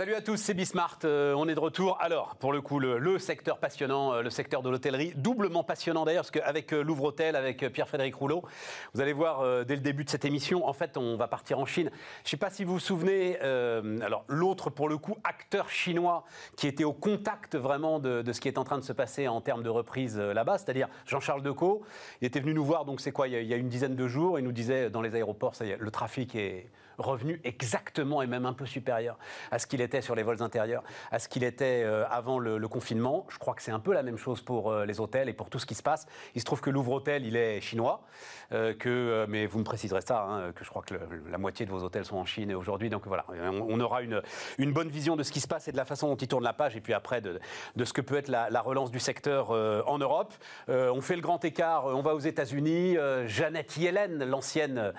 Salut à tous, c'est Bismart. Euh, on est de retour. Alors, pour le coup, le, secteur passionnant, euh, le secteur de l'hôtellerie, doublement passionnant d'ailleurs, parce qu'avec euh, Louvre Hôtel, avec Pierre-Frédéric Rouleau, vous allez voir dès le début de cette émission, en fait, on va partir en Chine. Je ne sais pas si vous vous souvenez, alors l'autre, pour le coup, acteur chinois qui était au contact vraiment de, ce qui est en train de se passer en termes de reprise là-bas, c'est-à-dire Jean-Charles Decaux. Il était venu nous voir, donc c'est quoi, il y, a, une dizaine de jours, il nous disait dans les aéroports, ça y est, le trafic est revenu exactement et même un peu supérieur à ce qu'il était sur les vols intérieurs, à ce qu'il était euh, avant le, confinement. Je crois que c'est un peu la même chose pour euh, les hôtels et pour tout ce qui se passe. Il se trouve que Louvre Hôtel, il est chinois, euh, que, mais vous me préciserez ça, hein, que je crois que la moitié de vos hôtels sont en Chine aujourd'hui. Donc voilà, on, aura une, bonne vision de ce qui se passe et de la façon dont il tourne la page, et puis après de, ce que peut être la, la relance du secteur en Europe. on fait le grand écart, on va aux États-Unis. Jeannette Yellen, l'ancienne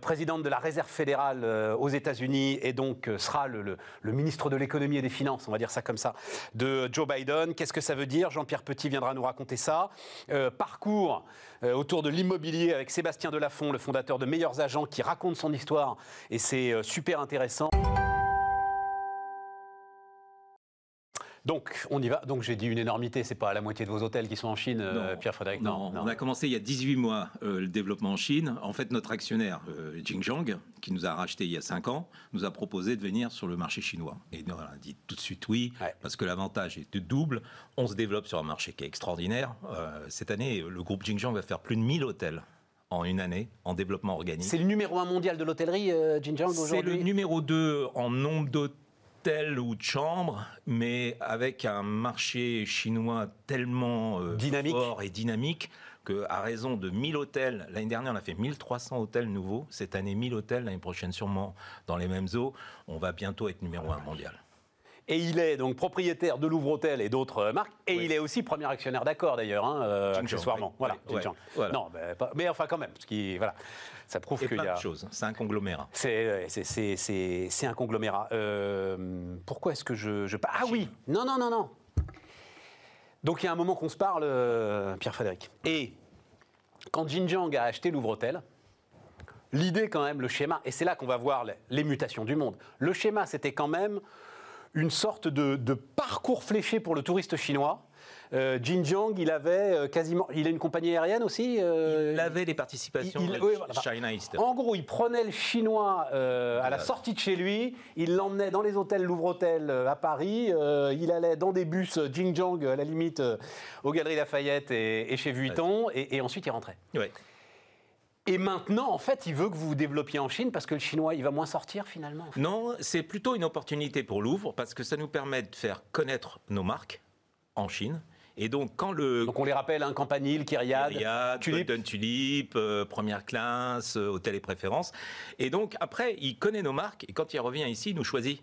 présidente de la Réserve fédérale euh, aux États-Unis et donc euh, sera le, ministre de l'économie et des finances, on va dire ça comme ça, de Joe Biden. Qu'est-ce que ça veut dire? Jean-Pierre Petit viendra nous raconter ça. Euh, parcours autour de l'immobilier avec Sébastien Delafont, le fondateur de Meilleurs Agents, qui raconte son histoire et c'est super intéressant. Donc, on y va. Donc, j'ai dit une énormité. C'est pas la moitié de vos hôtels qui sont en Chine, euh, Pierre-Frédéric non, on a commencé il y a 18 mois euh, le développement en Chine. En fait, notre actionnaire, euh, Jingjiang, qui nous a racheté il y a 5 ans, nous a proposé de venir sur le marché chinois. Et nous, on a dit tout de suite oui, parce que l'avantage est de double. On se développe sur un marché qui est extraordinaire. cette année, le groupe Jingjiang va faire plus de 1000 hôtels en une année en développement organique. C'est le numéro un mondial de l'hôtellerie, Jingjiang, aujourd'hui? C'est le numéro 2 en nombre d'hôtels hôtels ou de chambres, mais avec un marché chinois tellement euh, fort et dynamique qu'à raison de 1000 hôtels, l'année dernière on a fait 1300 hôtels nouveaux, cette année 1000 hôtels, l'année prochaine sûrement dans les mêmes eaux, on va bientôt être numéro un mondial. Et il est donc propriétaire de Louvre Hôtel et d'autres euh, marques. Et il est aussi premier actionnaire d'accord d'ailleurs, hein, euh, accessoirement. Voilà, Non, mais, enfin quand même, ce qui voilà, ça prouve qu'il y a. chose. C'est un conglomérat. C'est c'est un conglomérat. Euh, pourquoi est-ce que je, je ah oui non non non non. Donc il y a un moment qu'on se parle, Pierre Frédéric. Et quand Jinjiang a acheté Louvre Hôtel. L'idée quand même, le schéma, et c'est là qu'on va voir les mutations du monde. Le schéma, c'était quand même une sorte de, parcours fléché pour le touriste chinois. Euh, Jinjiang, il avait euh, quasiment. Il a une compagnie aérienne aussi euh, Il avait des participations il, China Eastern. En gros, il prenait le chinois à la sortie de chez lui, il l'emmenait dans les hôtels Louvre Hôtel à Paris, il allait dans des bus Jinjiang, à la limite, aux Galeries Lafayette et, chez Vuitton, et, et, ensuite il rentrait. Ouais. Et maintenant, en fait, il veut que vous vous développiez en Chine parce que le chinois, il va moins sortir finalement Non, c'est plutôt une opportunité pour Louvre parce que ça nous permet de faire connaître nos marques en Chine. Et donc, quand le. Donc, on les rappelle, hein, Campanile, Kyriade, Kyriade Tulip. Golden Tulip, euh, Première Classe, euh, Hôtel et Préférences. Et donc, après, il connaît nos marques et quand il revient ici, il nous choisit.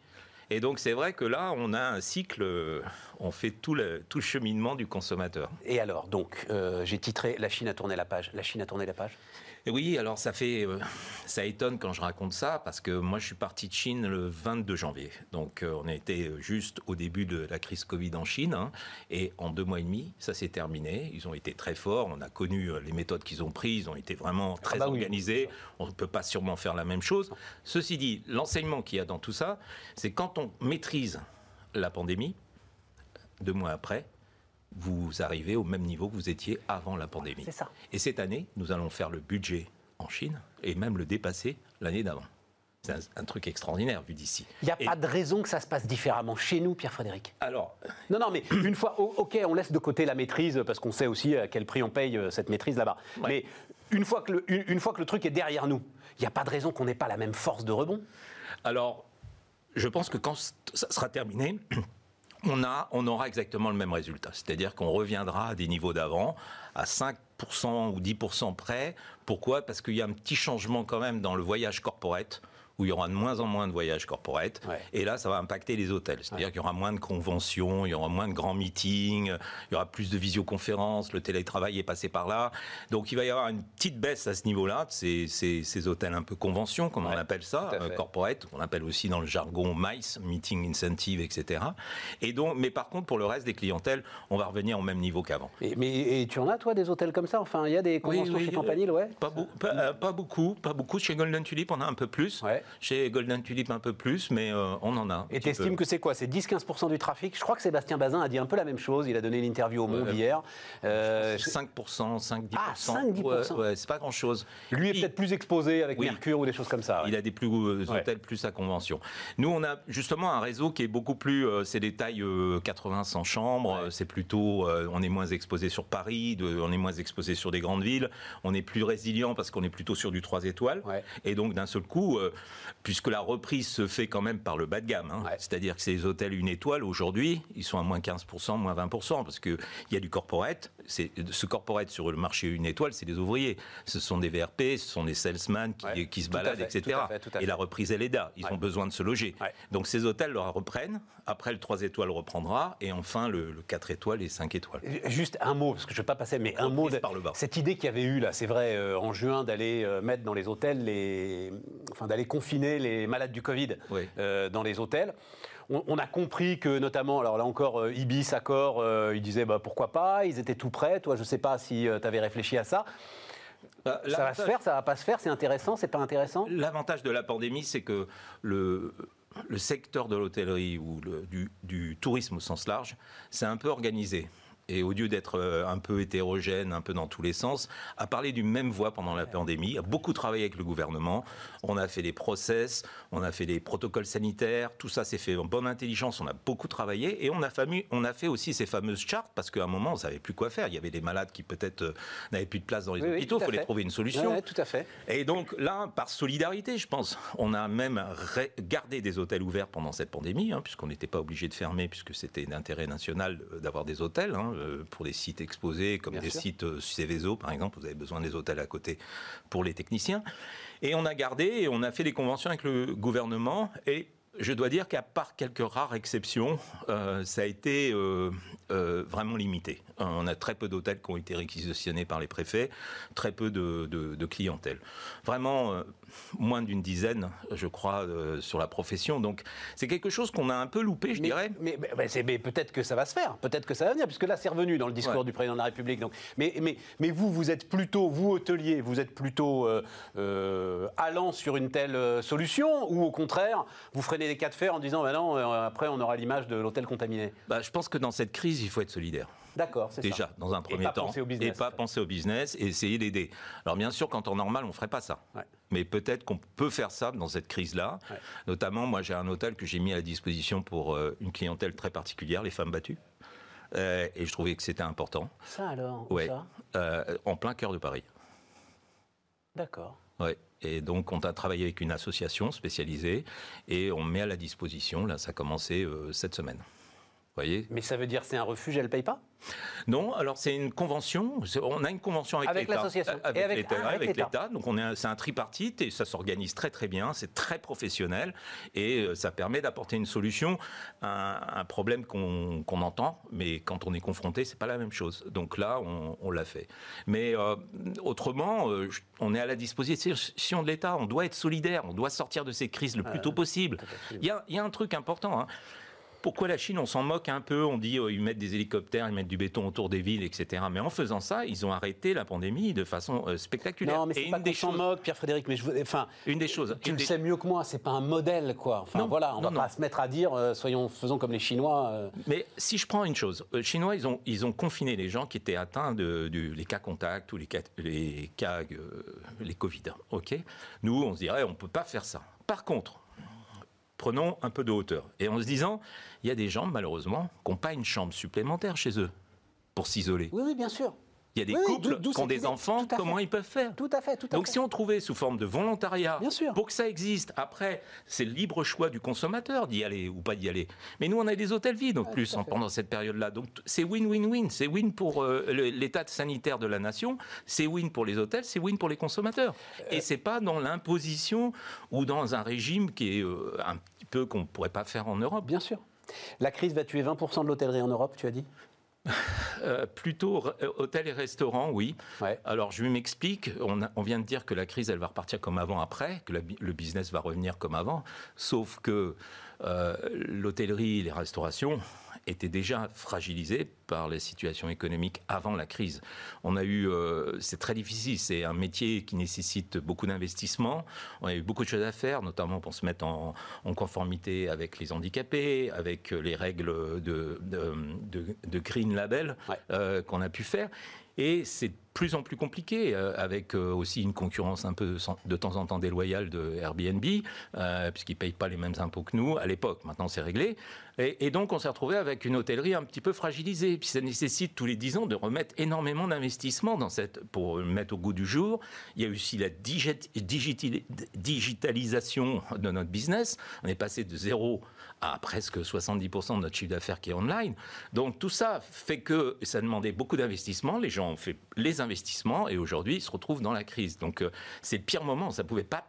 Et donc c'est vrai que là, on a un cycle, euh, on fait tout le, tout le cheminement du consommateur. Et alors, donc, euh, j'ai titré La Chine a tourné la page. La Chine a tourné la page Oui, alors ça fait, euh, ça étonne quand je raconte ça, parce que moi je suis parti de Chine le 22 janvier. Donc on a été juste au début de la crise Covid en Chine, hein, et en deux mois et demi, ça s'est terminé. Ils ont été très forts, on a connu les méthodes qu'ils ont prises, ils ont été vraiment ah très bah organisés. on ne peut pas sûrement faire la même chose. Ceci dit, l'enseignement qu'il y a dans tout ça, c'est quand on maîtrise la pandémie, deux mois après, vous arrivez au même niveau que vous étiez avant la pandémie. C'est ça. Et cette année, nous allons faire le budget en Chine et même le dépasser l'année d'avant. C'est un, truc extraordinaire vu d'ici. Il n'y a pas de raison que ça se passe différemment chez nous, Pierre-Frédéric. Alors. Non, non, mais une fois, ok, on laisse de côté la maîtrise parce qu'on sait aussi à quel prix on paye euh, cette maîtrise là-bas. Mais une fois, que le, une fois que le truc est derrière nous, il n'y a pas de raison qu'on n'ait pas la même force de rebond? Alors, je pense que quand ça sera terminé, on, a, on aura exactement le même résultat. C'est-à-dire qu'on reviendra à des niveaux d'avant, à 5% ou 10% près. Pourquoi? Parce qu'il y a un petit changement quand même dans le voyage corporate où il y aura de moins en moins de voyages corporate. Et là, ça va impacter les hôtels. C'est-à-dire qu'il y aura moins de conventions, il y aura moins de grands meetings, il y aura plus de visioconférences, le télétravail est passé par là. Donc il va y avoir une petite baisse à ce niveau-là, ces, ces, ces, hôtels un peu conventions, comme on appelle ça, euh, corporate, qu'on appelle aussi dans le jargon MICE, Meeting Incentive, etc. Et donc, mais par contre, pour le reste des clientèles, on va revenir au même niveau qu'avant. Mais et tu en as, toi, des hôtels comme ça? Enfin, il y a des conventions chez Campanile, ouais pas, euh, pas, beaucoup, pas beaucoup. Chez Golden Tulip, on a un peu plus. Ouais. Chez Golden Tulip, un peu plus, mais euh, on en a. Et tu estimes que c'est quoi? C'est 10-15% du trafic? Je crois que Sébastien Bazin a dit un peu la même chose. Il a donné une interview au Monde hier. 5%, 5-10%. Ah, 5-10% ouais, C'est pas grand-chose. Lui est peut-être plus exposé avec Mercure ou des choses comme ça. Il a des plus hôtels, plus à convention. Nous, on a justement un réseau qui est beaucoup plus. c'est des tailles 80-100 chambres. C'est plutôt. on est moins exposé sur Paris, on est moins exposé sur des grandes villes. On est plus résilient parce qu'on est plutôt sur du 3 étoiles. Et donc, d'un seul coup, euh, puisque la reprise se fait quand même par le bas de gamme, hein, c'est-à-dire que ces hôtels une étoile, aujourd'hui, ils sont à moins 15%, moins 20%, parce qu'il y a du corporate. Ce corporate sur le marché une étoile, c'est des ouvriers. Ce sont des VRP, ce sont des salesmen qui, se baladent, etc. et la reprise, elle est là. Ils ont besoin de se loger. Donc, ces hôtels leur reprennent. Après, le 3 étoiles reprendra. Et enfin, le, 4 étoiles et 5 étoiles. Juste un mot, parce que je ne vais pas passer, mais un mot. De, cette idée qu'il y avait eu, là, c'est vrai, euh, en juin, d'aller euh, mettre dans les hôtels, les, enfin, d'aller confiner les malades du Covid euh, dans les hôtels. On, a compris que, notamment, alors là encore, Ibis, Accor, ils disaient bah, pourquoi pas, ils étaient tout prêts. Toi, je ne sais pas si tu avais réfléchi à ça. Bah, ça va se faire, ça va pas se faire, c'est intéressant, c'est pas intéressant? L'avantage de la pandémie, c'est que le, le secteur de l'hôtellerie ou du, du, tourisme au sens large, c'est un peu organisé et au lieu d'être euh, un peu hétérogène, un peu dans tous les sens, a parlé d'une même voix pendant la pandémie, a beaucoup travaillé avec le gouvernement. On a fait des process, on a fait des protocoles sanitaires, tout ça s'est fait en bonne intelligence, on a beaucoup travaillé et on a, on a fait aussi ces fameuses chartes parce qu'à un moment, on ne savait plus quoi faire. Il y avait des malades qui peut-être euh, n'avaient plus de place dans les hôpitaux, il fallait trouver une solution. Oui, tout à fait. Et donc là, par solidarité, je pense, on a même gardé des hôtels ouverts pendant cette pandémie, hein, puisqu'on n'était pas obligé de fermer, puisque c'était d'intérêt national euh, d'avoir des hôtels. Hein, pour des sites exposés, comme des sites euh, Céveso, par exemple. Vous avez besoin des hôtels à côté pour les techniciens. Et on a gardé et on a fait des conventions avec le gouvernement. Et je dois dire qu'à part quelques rares exceptions, euh, ça a été vraiment limité. On a très peu d'hôtels qui ont été réquisitionnés par les préfets, très peu de, clientèle. Vraiment, moins d'une dizaine, je crois, euh, sur la profession. Donc c'est quelque chose qu'on a un peu loupé, je dirais. Mais, mais, peut-être que ça va se faire, peut-être que ça va venir, puisque là c'est revenu dans le discours du président de la République. Donc, mais, mais, vous, vous êtes plutôt, vous hôtelier, vous êtes plutôt euh, euh, allant sur une telle solution, ou au contraire, vous freinez les cas de fer en disant, bah non, après on aura l'image de l'hôtel contaminé bah, Je pense que dans cette crise, il faut être solidaire. D'accord, c'est Déjà, dans un premier temps. et pas penser au business et essayer d'aider. Alors bien sûr, quand en normal, on ne ferait pas ça. Mais peut-être qu'on peut faire ça dans cette crise-là. Notamment, moi, j'ai un hôtel que j'ai mis à disposition pour euh, une clientèle très particulière, les femmes battues. Euh, et je trouvais que c'était important. Ça alors ouais. Euh, en plein cœur de Paris. D'accord. Ouais. Et donc, on a travaillé avec une association spécialisée et on met à la disposition, là, ça a commencé cette semaine. Mais ça veut dire c'est un refuge, elle ne paye pas? Non, alors c'est une convention. On a une convention avec, l'État. Avec, avec l'État. Donc on est, c'est un tripartite et ça s'organise très très bien. C'est très professionnel et euh, ça permet d'apporter une solution à un problème qu'on, entend, mais quand on est confronté, c'est pas la même chose. Donc là, on, l'a fait. Mais euh, autrement, euh, on est à la disposition de l'État. On doit être solidaire. On doit sortir de ces crises le plus tôt possible. Il y a, y a, un truc important. Hein. Pourquoi la Chine On s'en moque un peu. On dit oh, ils mettent des hélicoptères, ils mettent du béton autour des villes, etc. Mais en faisant ça, ils ont arrêté la pandémie de façon euh, spectaculaire. Non, mais c'est pas qu'on s'en moque, Pierre-Frédéric. Mais je, enfin, une des choses. Tu le sais mieux que moi. C'est pas un modèle, quoi. Enfin, voilà, on ne va pas se mettre à dire, euh, soyons, faisons comme les Chinois. Euh. Mais si je prends une chose, les Chinois, ils ont, ils ont confiné les gens qui étaient atteints de, les cas contacts ou les cas, les cas, les Covid. Ok? Nous, on se dirait, on peut pas faire ça. Par contre, prenons un peu de hauteur. Et en se disant, il y a des gens, malheureusement, qui n'ont pas une chambre supplémentaire chez eux pour s'isoler. Oui, oui, bien sûr. Il y a des couples qui ont des enfants, comment ils peuvent faire Tout à fait, tout à Donc si on trouvait sous forme de volontariat, pour que ça existe, après, c'est le libre choix du consommateur d'y aller ou pas d'y aller. Mais nous, on a des hôtels vides en plus pendant cette période-là. Donc c'est win-win-win. C'est win pour euh, l'état sanitaire de la nation, c'est win pour les hôtels, c'est win pour les consommateurs. Euh. Et c'est pas dans l'imposition ou dans un régime qui est euh, un petit peu qu'on ne pourrait pas faire en Europe. Bien sûr. La crise va tuer 20% de l'hôtellerie en Europe, tu as dit? Euh, plutôt euh, hôtel et restaurant, oui. Alors je m'explique. On, on, vient de dire que la crise, elle va repartir comme avant après, que le business va revenir comme avant. Sauf que l'hôtellerie, les restaurations étaient déjà fragilisés par les situations économiques avant la crise. On a eu, euh, c'est très difficile, c'est un métier qui nécessite beaucoup d'investissement. On a eu beaucoup de choses à faire, notamment pour se mettre en, conformité avec les handicapés, avec les règles de, de, Green Label euh, qu'on a pu faire. Et c'est plus en plus compliqué, euh, avec euh, aussi une concurrence un peu de temps en temps déloyale de Airbnb, euh, puisqu'ils ne payent pas les mêmes impôts que nous à l'époque. Maintenant, c'est réglé. Et, donc, on s'est retrouvé avec une hôtellerie un petit peu fragilisée. Puis ça nécessite tous les 10 ans de remettre énormément d'investissements dans cette, pour mettre au goût du jour. Il y a aussi la digitalisation de notre business. On est passé de zéro à presque 70% de notre chiffre d'affaires qui est online. Donc tout ça fait que ça demandait beaucoup d'investissements. Les gens ont fait les investissements et aujourd'hui ils se retrouvent dans la crise. Donc euh, c'est le pire moment. Ça ne pouvait pas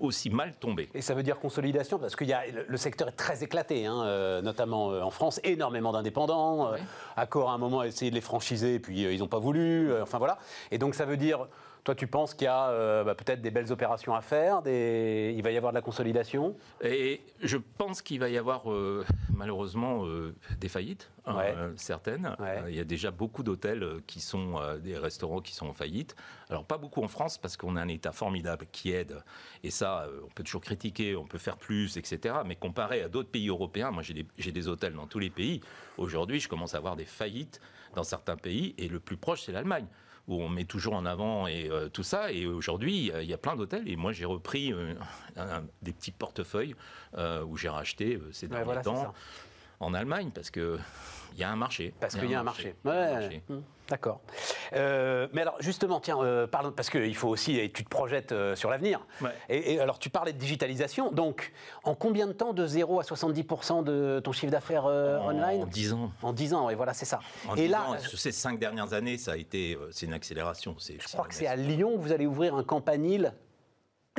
aussi mal tomber. Et ça veut dire consolidation parce que y a, le secteur est très éclaté, hein, euh, notamment euh, en France, énormément d'indépendants. Accor à un moment a essayé de les franchiser et puis ils n'ont pas voulu. enfin voilà. Et donc ça veut dire toi, tu penses qu'il y a euh, bah, peut-être des belles opérations à faire, il va y avoir de la consolidation? Et je pense qu'il va y avoir euh, malheureusement euh, des faillites, hein, certaines. il y a déjà beaucoup d'hôtels qui sont des restaurants qui sont en faillite. Alors pas beaucoup en France parce qu'on a un État formidable qui aide. Et ça, on peut toujours critiquer, on peut faire plus, etc. Mais comparé à d'autres pays européens, moi j'ai des, des hôtels dans tous les pays. Aujourd'hui, je commence à avoir des faillites dans certains pays et le plus proche, c'est l'Allemagne où on met toujours en avant et euh, tout ça. Et aujourd'hui, il y a plein d'hôtels. Et moi, j'ai repris euh, des petits portefeuilles euh, où j'ai racheté ces derniers temps en Allemagne parce que il y a un marché. Parce qu'il y a un marché. Ouais, mmh. D'accord. Euh, mais alors justement, tiens, euh, parce qu'il faut aussi, et tu te projettes euh, sur l'avenir. Et, alors tu parlais de digitalisation. Donc, en combien de temps de 0 à 70% de ton chiffre d'affaires online En 10 ans. En 10 ans, et voilà, c'est ça. En et là, ans, ces 5 dernières années, ça a été, c'est une accélération. Je crois que c'est à Lyon que vous allez ouvrir un campanile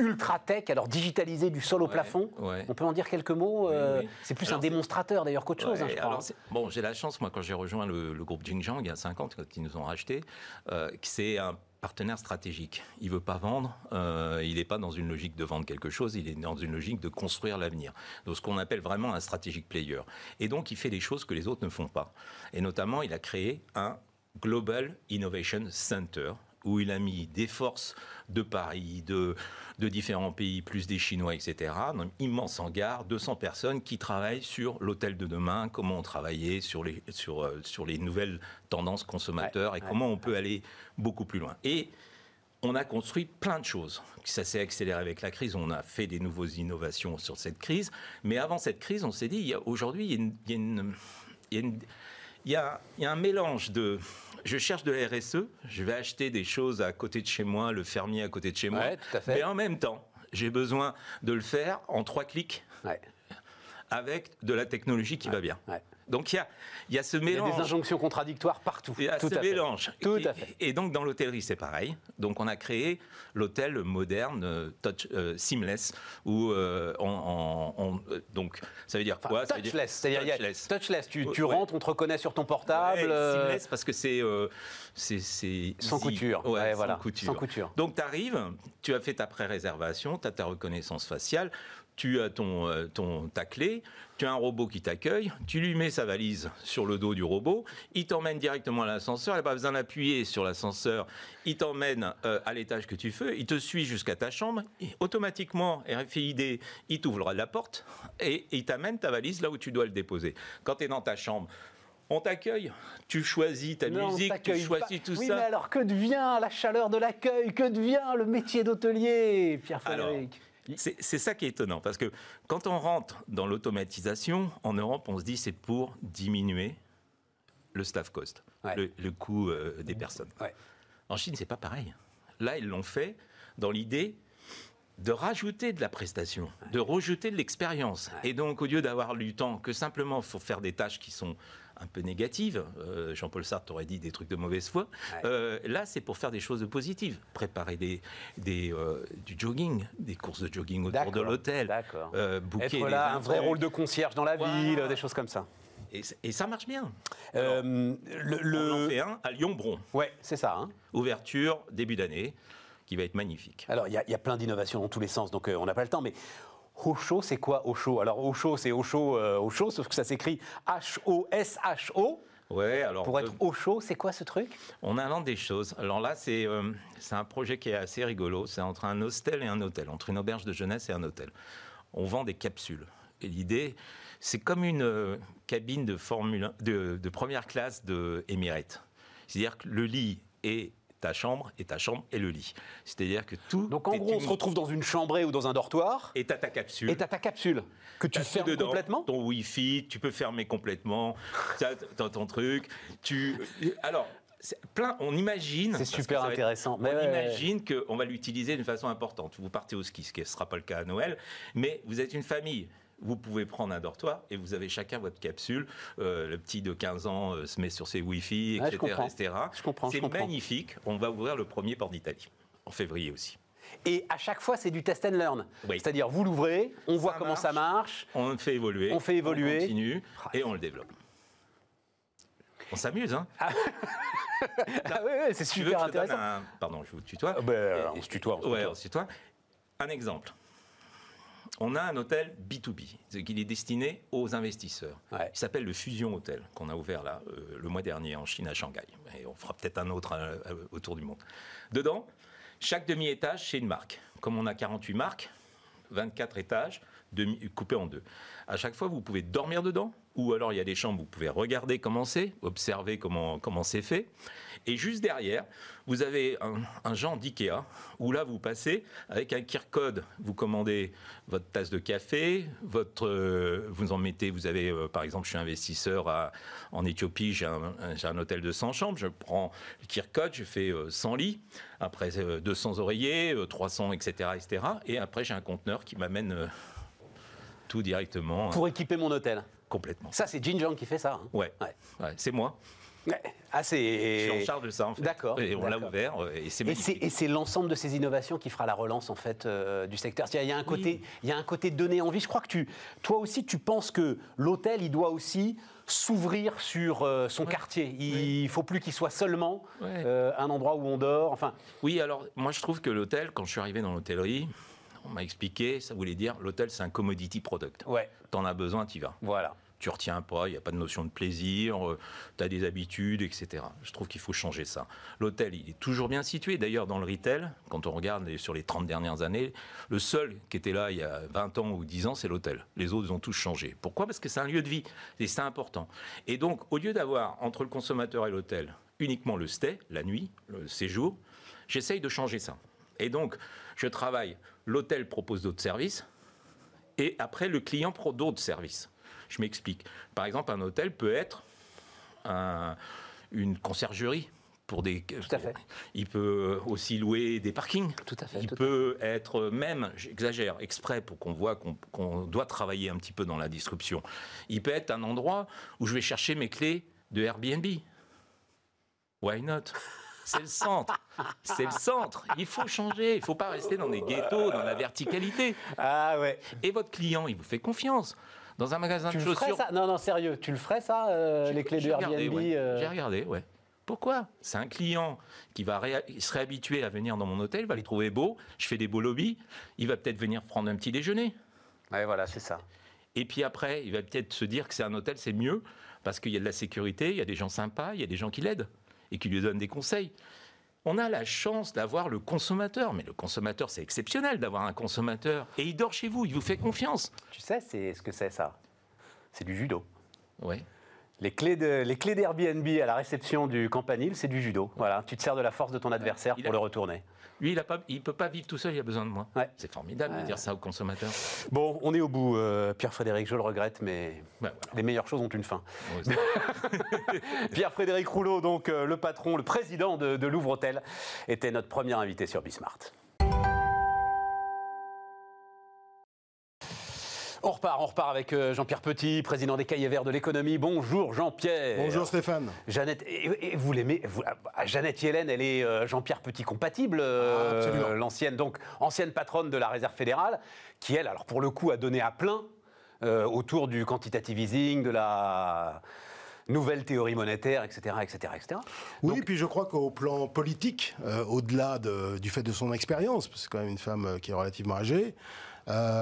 ultra tech, alors digitalisé du sol au plafond. On peut en dire quelques mots euh, C'est plus un démonstrateur d'ailleurs qu'autre chose, hein, je crois. bon, j'ai la chance, moi, quand j'ai rejoint le, groupe Jingjiang il y a 50, quand ils nous ont racheté, euh, que c'est un partenaire stratégique. Il veut pas vendre, euh, il n'est pas dans une logique de vendre quelque chose, il est dans une logique de construire l'avenir. Donc ce qu'on appelle vraiment un strategic player. Et donc il fait des choses que les autres ne font pas. Et notamment, il a créé un Global Innovation Center où il a mis des forces de Paris, de, de différents pays, plus des Chinois, etc. Un immense hangar, 200 personnes qui travaillent sur l'hôtel de demain, comment on travaillait sur les, sur, euh, sur les nouvelles tendances consommateurs et comment on peut aller beaucoup plus loin. Et on a construit plein de choses. Ça s'est accéléré avec la crise, on a fait des nouvelles innovations sur cette crise. Mais avant cette crise, on s'est dit, aujourd'hui, il y a un mélange de je cherche de la RSE, je vais acheter des choses à côté de chez moi, le fermier à côté de chez moi. Mais en même temps, j'ai besoin de le faire en trois clics. Avec de la technologie qui va bien. Donc il y a, y a ce mélange. Il y a des injonctions contradictoires partout. Il y a Tout ce mélange. Tout à fait. Et donc dans l'hôtellerie, c'est pareil. Donc on a créé l'hôtel moderne euh, touch, euh, seamless où euh, on, donc ça veut dire quoi? Touchless, c'est-à-dire touchless. touchless. Tu, tu rentres, on te reconnaît sur ton portable. seamless parce que c'est c'est sans couture. Ouais, voilà. sans couture. Sans couture. Donc tu arrives, tu as fait ta pré-réservation, tu as ta reconnaissance faciale tu as ton, euh, ton, ta clé, tu as un robot qui t'accueille, tu lui mets sa valise sur le dos du robot, il t'emmène directement à l'ascenseur, il n'a pas besoin d'appuyer sur l'ascenseur, il t'emmène euh, à l'étage que tu veux, il te suit jusqu'à ta chambre, et automatiquement, RFID, il t'ouvre la porte et il t'amène ta valise là où tu dois le déposer. Quand tu es dans ta chambre, on t'accueille, tu choisis ta musique, tu choisis tout ça. Oui, mais alors que devient la chaleur de l'accueil? Que devient le métier d'hôtelier, Pierre-Frédéric c'est ça qui est étonnant, parce que quand on rentre dans l'automatisation, en Europe, on se dit c'est pour diminuer le staff cost, le, coût euh, des personnes. En Chine, c'est pas pareil. Là, ils l'ont fait dans l'idée de rajouter de la prestation, de rajouter de l'expérience. Et donc, au lieu d'avoir du temps que simplement pour faire des tâches qui sont un peu négative. Euh, Jean-Paul Sartre aurait dit des trucs de mauvaise foi. Euh, là, c'est pour faire des choses positives. Préparer des, des euh, du jogging, des courses de jogging autour de l'hôtel. Là, un vrai rôle de concierge dans la ville, des choses comme ça. Et, ça marche bien. le, On en fait un à Lyon-Bron. Ouais, c'est ça. Hein. Ouverture début d'année, qui va être magnifique. Alors, il y, y, a plein d'innovations dans tous les sens, donc on n'a pas le temps, mais Osho, c'est quoi Osho Alors Osho, c'est Osho, euh, Osho, sauf que ça s'écrit H-O-S-H-O. Ouais, alors. Pour être au chaud, c'est quoi ce truc? On invente des choses. Alors là, c'est euh, c'est un projet qui est assez rigolo. C'est entre un hostel et un hôtel, entre une auberge de jeunesse et un hôtel. On vend des capsules. Et l'idée, c'est comme une euh, cabine de, Formule 1 de, de première classe de Emirates. C'est-à-dire que le lit est ta chambre et ta chambre est le lit. C'est-à-dire que tout. Donc en gros, on se retrouve dans une chambrée ou dans un dortoir, Et t'as ta capsule. et t'as ta capsule que tu fermes dedans, complètement Ton Wi-Fi, tu peux fermer complètement. T'as ton truc. Tu. Alors. Plein, on imagine. C'est super être- intéressant. Mais on ouais, ouais. imagine qu'on va l'utiliser d'une façon importante. Vous partez au ski, ce qui ne sera pas le cas à Noël, mais vous êtes une famille. Vous pouvez prendre un dortoir et vous avez chacun votre capsule. Euh, le petit de 15 ans euh, se met sur ses Wi-Fi, Ouais, je etc. comprends. etc. Je comprends, je C'est comprends. magnifique. On va ouvrir le premier port d'Italie en février aussi. Et à chaque fois, c'est du test and learn. Oui. C'est-à-dire, vous l'ouvrez, on voit comment ça marche. On le fait évoluer. On fait évoluer. On continue et on le développe. On s'amuse, hein Ah oui, oui, c'est veux super intéressant. un- Pardon, je vous tutoie. Ah ben, on se tutoie, on se ouais, tutoie. on se tutoie. Un exemple. On a un hôtel B2B, c'est qu'il est destiné aux investisseurs. Ouais. Il s'appelle le Fusion Hotel, qu'on a ouvert là euh, le mois dernier en Chine à Shanghai. Et on fera peut-être un autre euh, euh, autour du monde. Dedans, chaque demi-étage, c'est une marque. Comme on a 48 marques, 24 étages, demi, coupés en deux. À chaque fois, vous pouvez dormir dedans, ou alors il y a des chambres vous pouvez regarder comment c'est, observer comment comment c'est fait. Et juste derrière, vous avez un, genre d'IKEA, où là, vous passez avec un QR code. Vous commandez votre tasse de café, votre, euh, vous en mettez, vous avez, euh, par exemple, je suis investisseur à- en Éthiopie, j'ai un, hôtel de 100 chambres, je prends le QR code, je fais euh, 100 lits, après euh, 200 oreillers, euh, 300, etc., etc. Et après, j'ai un conteneur qui m'amène euh, tout directement, euh, Pour équiper mon hôtel. Complètement. Ça, c'est Jinjiang qui fait ça. hein. Ouais, Ouais. Ouais, c'est moi. Ouais. Ah, Je suis en c'est... charge de ça, en fait. D'accord, Et on l'a ouvert, euh, et c'est Et c'est, magnifique. et c'est l'ensemble de ces innovations qui fera la relance en fait euh, du secteur. Il y a un côté, Oui. il y a un côté donner envie. Je crois que tu, toi aussi, tu penses que l'hôtel, il doit aussi s'ouvrir sur euh, son quartier. Il ne faut plus qu'il soit seulement euh, un endroit où on dort. Enfin, Oui, alors moi je trouve que l'hôtel, quand je suis arrivé dans l'hôtellerie, on m'a expliqué, ça voulait dire l'hôtel c'est un commodity product. ouais, T'en as besoin, t'y vas. voilà. Tu retiens pas, il n'y a pas de notion de plaisir, tu as des habitudes, etc. Je trouve qu'il faut changer ça. L'hôtel, il est toujours bien situé. D'ailleurs, dans le retail, quand on regarde sur les 30 dernières années, le seul qui était là il y a 20 ans ou 10 ans, c'est l'hôtel. Les autres ont tous changé. Pourquoi? Parce que c'est un lieu de vie et c'est important. Et donc, au lieu d'avoir entre le consommateur et l'hôtel uniquement le stay, la nuit, le séjour, j'essaye de changer ça. Et donc, je travaille, l'hôtel propose d'autres services, et après, le client prend d'autres services. Je m'explique. Par exemple, un hôtel peut être un- une conciergerie. Pour des, Tout à fait. Il peut aussi louer des parkings. Tout à fait, Il peut être même, j'exagère, exprès pour qu'on voit qu'on qu'on doit travailler un petit peu dans la disruption. Il peut être un endroit où je vais chercher mes clés de Airbnb. Why not? C'est le centre. C'est le centre. Il faut changer. Il ne faut pas rester dans des ghettos, dans la verticalité. Ah ouais. Et votre client, il vous fait confiance. Dans un magasin Tu de le ferais chaussures. ça? Non, non, sérieux. Tu le ferais ça, euh, les clés de regardé, Airbnb ouais. euh, J'ai regardé, ouais. Pourquoi? C'est un client qui va serait habitué à venir dans mon hôtel, il va les trouver beaux, je fais des beaux lobbies, il va peut-être venir prendre un petit déjeuner. Ouais, voilà, c'est ça. Et puis après, il va peut-être se dire que c'est un hôtel, c'est mieux, parce qu'il y a de la sécurité, il y a des gens sympas, il y a des gens qui l'aident et qui lui donnent des conseils. On a la chance d'avoir le consommateur, mais le consommateur, c'est exceptionnel d'avoir un consommateur. Et il dort chez vous, il vous fait confiance. Tu sais, c'est ce que c'est ça. C'est du judo. Ouais. Les clés de- les clés d'Airbnb à la réception du campanile, c'est du judo. Voilà, tu te sers de la force de ton adversaire Il pour a- le retourner. Lui, il ne peut pas vivre tout seul, il a besoin de moi. Ouais. C'est formidable de dire ça au consommateur. Bon, on est au bout, euh, Pierre-Frédéric, je le regrette, mais les meilleures choses ont une fin. Pierre-Frédéric Rouleau, donc euh, le patron, le président de, de Louvre Hôtel, était notre premier invité sur Bismart. On repart, on repart avec euh, Jean-Pierre Petit, président des Cahiers Verts de l'économie. Bonjour Jean-Pierre. Bonjour Stéphane. Jeannette, et, et vous l'aimez ah, Jeannette Yellen, elle est euh, Jean-Pierre Petit compatible, euh, Ah, l'ancienne donc ancienne patronne de la Réserve fédérale, qui elle, alors pour le coup, a donné à plein euh, autour du quantitative easing, de la nouvelle théorie monétaire, etc., etc., etc. Oui, puis je crois qu'au plan politique, euh, au-delà de- du fait de son expérience, parce que c'est quand même une femme qui est relativement âgée,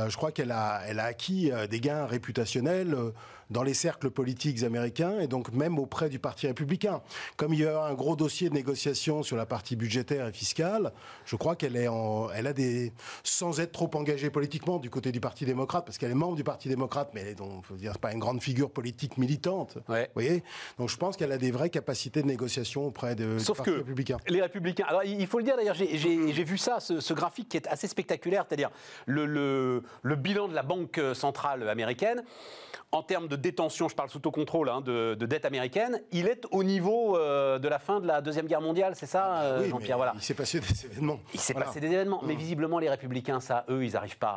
je crois qu'elle a, elle a acquis euh, des gains réputationnels euh, dans les cercles politiques américains et donc même auprès du Parti républicain. Comme il y a un gros dossier de négociation sur la partie budgétaire et fiscale, je crois qu'elle est en, elle a des, sans être trop engagée politiquement du côté du Parti démocrate, parce qu'elle est membre du Parti démocrate, mais elle est donc, faut dire, pas une grande figure politique militante. Ouais. Vous voyez Donc je pense qu'elle a des vraies capacités de négociation auprès de, Sauf du Parti que républicain. les républicains. Alors il faut le dire d'ailleurs, j'ai- vu ça, ce, ce graphique qui est assez spectaculaire, c'est-à-dire le, le- le bilan de la banque centrale américaine. En termes de détention, je parle sous contrôle hein, de, de dette américaine, il est au niveau euh, de la fin de la Deuxième Guerre mondiale, c'est ça, euh, Oui, Jean-Pierre voilà. Il s'est passé des événements. Il s'est Voilà. passé des événements, mais visiblement les républicains, ça, eux, ils n'arrivent pas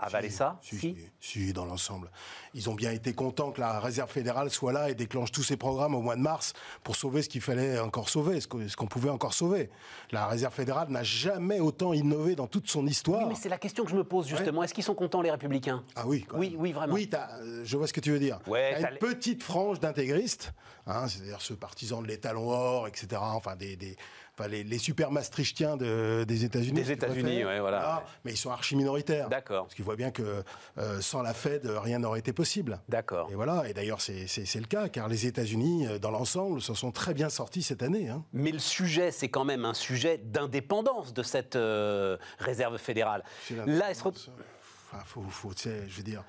à avaler ça. Si, si, si, dans l'ensemble. Ils ont bien été contents que la Réserve fédérale soit là et déclenche tous ses programmes au mois de mars pour sauver ce qu'il fallait encore sauver, ce qu'on pouvait encore sauver. La Réserve fédérale n'a jamais autant innové dans toute son histoire. Oui, mais c'est la question que je me pose justement. Est-ce qu'ils sont contents les républicains? Ah oui, quand Oui, oui, vraiment. Oui, euh, je vois ce que tu veux dire. Ouais, t'as une petite frange d'intégristes, hein, c'est-à-dire ceux partisans de l'étalon or, etc. Enfin, des, des- enfin, les, les super maastrichtiens de- des États-Unis. Des États-Unis, ouais, voilà. Mais ils sont archi minoritaires. D'accord. Parce qu'ils voient bien que euh, sans la Fed, rien n'aurait été possible. D'accord. Et voilà, et d'ailleurs c'est c'est- c'est le cas, car les États-Unis, euh, dans l'ensemble, s'en sont très bien sortis cette année. hein. Mais le sujet, c'est quand même un sujet d'indépendance de cette euh, réserve fédérale. Là, elle se re- l'indépendance. Enfin, faut, faut, je veux dire,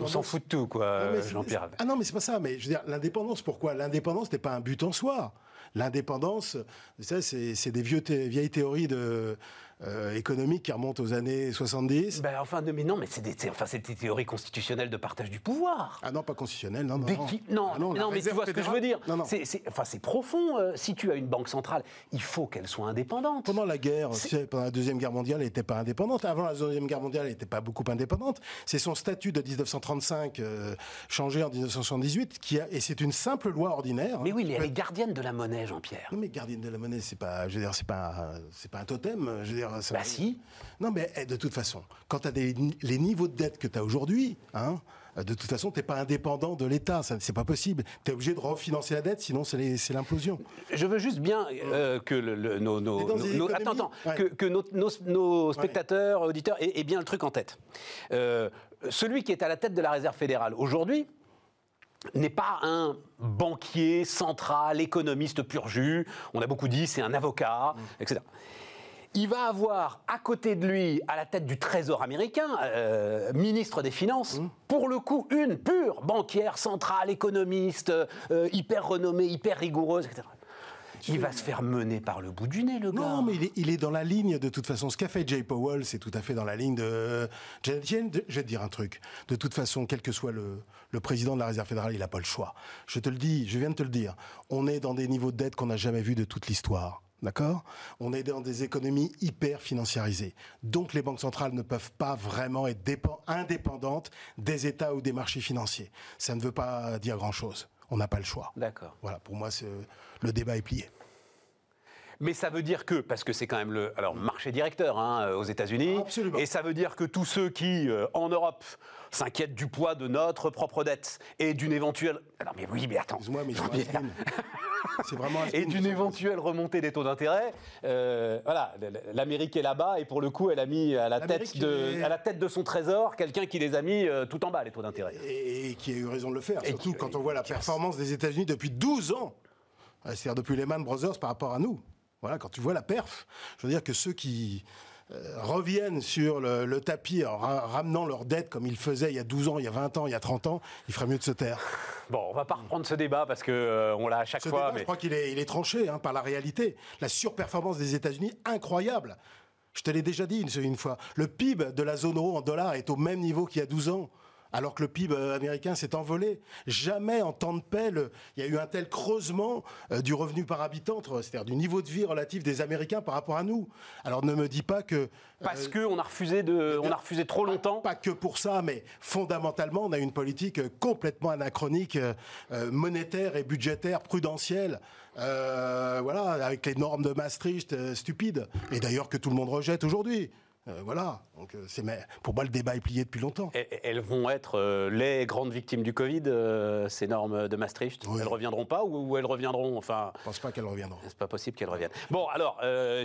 on s'en fout de tout, quoi, Non, Jean-Pierre. Ah non, mais c'est pas ça. Mais je veux dire, l'indépendance, pourquoi? L'indépendance n'est pas un but en soi. L'indépendance, c'est des vieilles théories de, euh, économiques qui remontent aux années 70. Ben, enfin, mais non, mais c'est des, enfin, des théories constitutionnelles de partage du pouvoir. Ah non, pas constitutionnel, non, non. Non. qui- non, Ah non, mais tu vois ce que je veux dire. Non, non. C'est, enfin, c'est profond. euh, si tu as une banque centrale, il faut qu'elle soit indépendante. Pendant la guerre, pendant la Deuxième Guerre mondiale, elle n'était pas indépendante? Avant la Deuxième Guerre mondiale, elle n'était pas beaucoup indépendante. C'est son statut de 1935, euh, changé en 1978, qui a, et c'est une simple loi ordinaire. Mais oui, mais elle est gardienne de la monnaie, Jean-Pierre. Non mais gardienne de la monnaie, c'est pas, je veux dire, c'est pas, c'est pas un totem. Je veux dire, ça- Bah si. Non mais eh, de toute façon, quand tu as des, les niveaux de dette que tu as aujourd'hui, hein, de toute façon, t'es pas indépendant de l'État, ça c'est pas possible. Tu es obligé de refinancer la dette, sinon c'est l'implosion. Je veux juste bien euh, que le, le- nos, attends, attends, Ouais. que, que nos, spectateurs, auditeurs aient, aient bien le truc en tête. Euh, celui qui est à la tête de la Réserve fédérale aujourd'hui n'est pas un banquier central, économiste pur jus. On a beaucoup dit c'est un avocat, etc. Il va avoir à côté de lui, à la tête du Trésor américain, euh, ministre des Finances, pour le coup, une pure banquière centrale, économiste, euh, hyper renommée, hyper rigoureuse, etc. Il va se faire mener par le bout du nez, le gars. Non, mais il est, il est dans la ligne de toute façon. Ce qu'a fait Jay Powell, c'est tout à fait dans la ligne de. Janet Yellen, Je vais te dire un truc. De toute façon, quel que soit le, le président de la Réserve fédérale, il n'a pas le choix. Je te le dis, je viens de te le dire. On est dans des niveaux de dette qu'on n'a jamais vus de toute l'histoire. D'accord? On est dans des économies hyper financiarisées. Donc les banques centrales ne peuvent pas vraiment être dépen- indépendantes des États ou des marchés financiers. Ça ne veut pas dire grand-chose. On n'a pas le choix. D'accord. Voilà, pour moi, le débat est plié. Mais ça veut dire que, parce que c'est quand même le alors, marché directeur hein, aux États-Unis, Absolument. et ça veut dire que tous ceux qui, euh, en Europe, s'inquiètent du poids de notre propre dette et d'une éventuelle. Alors, mais oui, mais attends. Excuse-moi, mais. C'est vraiment. Et d'une éventuelle remontée des taux d'intérêt, euh, voilà, l'Amérique est là-bas et pour le coup, elle a mis à la, tête de, est- à la tête de son trésor quelqu'un qui les a mis euh, tout en bas, les taux d'intérêt. et, et qui a eu raison de le faire. Et Surtout qui- quand on voit la performance des États-Unis depuis 12 ans. Euh, C'est-à-dire depuis Lehman Brothers par rapport à nous. Voilà, quand tu vois la perf, je veux dire que ceux qui euh, reviennent sur le, le tapis en ra- ramenant leurs dettes comme ils faisaient il y a 12 ans, il y a 20 ans, il y a 30 ans, il ferait mieux de se taire. Bon, on va pas reprendre ce débat parce que euh, on l'a à chaque Ce fois. débat, mais... je crois qu'il est, il est tranché hein, par la réalité. La surperformance des États-Unis, incroyable. Je te l'ai déjà dit une, une fois. Le PIB de la zone euro en dollars est au même niveau qu'il y a 12 ans. Alors que le PIB euh, américain s'est envolé. Jamais en temps de paix, le- il y a eu un tel creusement euh, du revenu par habitant, c'est-à-dire du niveau de vie relatif des Américains par rapport à nous. Alors ne me dis pas que Parce qu'on a refusé de, on a refusé trop longtemps. pas que pour ça, mais fondamentalement, on a une politique euh, complètement anachronique, euh, euh, monétaire et budgétaire, prudentielle. euh, voilà, avec les normes de Maastricht euh, stupides. Et d'ailleurs que tout le monde rejette aujourd'hui. Euh, voilà. Donc, euh, c'est, mais pour moi, le débat est plié depuis longtemps. Et- Elles vont être euh, les grandes victimes du Covid, euh, ces normes de Maastricht? Oui. Elles reviendront pas ou, ou elles reviendront? Enfin, Je pense pas qu'elles reviendront. c'est pas possible qu'elles reviennent. Bon, alors,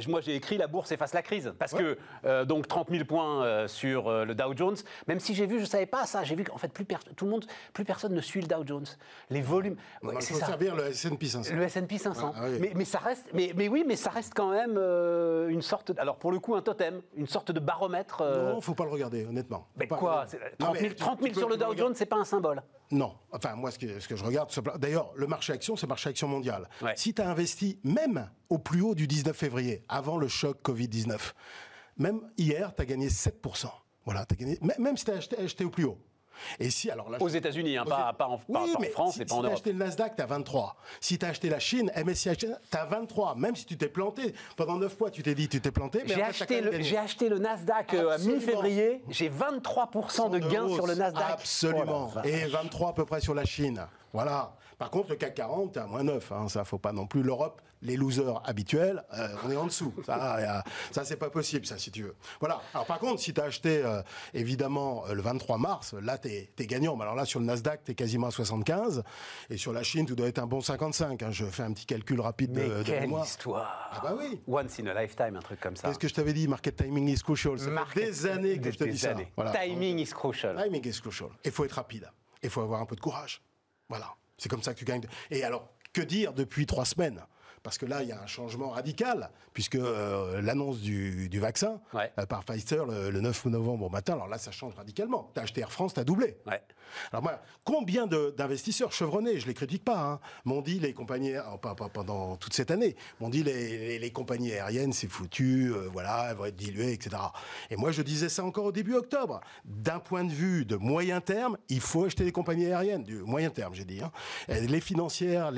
moi j'ai écrit la bourse efface la crise parce que donc 30 000 points sur le Dow Jones. Même si j'ai vu, je savais pas ça. J'ai vu qu'en fait plus tout le monde, plus personne ne suit le Dow Jones. Les volumes, ouais, c'est ça. servir le S&P 500. Le S&P 500. Ah, mais, mais ça reste, mais, mais oui, mais ça reste quand même une sorte, alors pour le coup un totem, une sorte de baromètre. euh, Non, faut pas le regarder, honnêtement. mais pas- quoi c'est- Non, 30 mais 000, tu- 30 000 tu peux- sur le Dow Jones, c'est pas un symbole. Non. Enfin, moi, ce que, ce que je regarde, d'ailleurs, le marché action, c'est le marché action mondial. Ouais. Si tu as investi, même au plus haut du 19 février, avant le choc Covid-19, même hier, tu as gagné 7%. Voilà, t'as gagné, même même si tu as acheté, acheté au plus haut. Et si, alors là, Aux États-Unis, hein, Aux pas, en, pas- en France si, et pas si en t'as Europe. acheté le Nasdaq, tu as 23. Si tu as acheté la Chine, MSCI, tu as 23. Même si tu t'es planté, pendant 9 mois, tu t'es dit tu t'es planté. J'ai acheté, le, acheté Nasdaq euh, à Absolument. mi-février, j'ai 23% de gains sur le Nasdaq. Absolument. Oh Et 23 à peu près sur la Chine. Voilà. Par contre, le CAC 40, t'es à moins 9. Hein. Ça, faut pas non plus. L'Europe, les losers habituels, euh, on est en dessous. Ça, ça c'est pas possible, ça, si tu veux. Voilà. Alors, par contre, si tu as acheté, euh, évidemment, euh, le 23 mars, là, tu es, gagnant. Mais alors là, sur le Nasdaq, tu es quasiment à 75. Et sur la Chine, tu dois être un bon 55. hein. Je fais un petit calcul rapide de, Mais de quelle mémoire. histoire Ah bah oui. Once in a lifetime, un truc comme ça. Qu'est-ce que je t'avais dit Market timing is crucial? Ça fait des années que je te dis ça. années. Voilà. Timing is crucial. Timing is crucial. Il faut être rapide. Il faut avoir un peu de courage. Voilà. C'est comme ça que tu gagnes. Et alors, que dire depuis trois semaines? Parce que là, il y a un changement radical, puisque euh, l'annonce du, du vaccin Ouais. euh, par Pfizer le, le 9 novembre au matin, alors là, ça change radicalement. Tu as acheté Air France, tu as doublé. Ouais. Alors moi, combien d'investisseurs chevronnés, je les critique pas, hein, m'ont dit les compagnies, oh, pas, pas pendant toute cette année, m'ont dit les, les- les compagnies aériennes, c'est foutu, euh, voilà, elles vont être diluées, etc. Et moi, je disais ça encore au début octobre. D'un point de vue de moyen terme, il faut acheter des compagnies aériennes, du moyen terme, j'ai dit. hein. Les financières,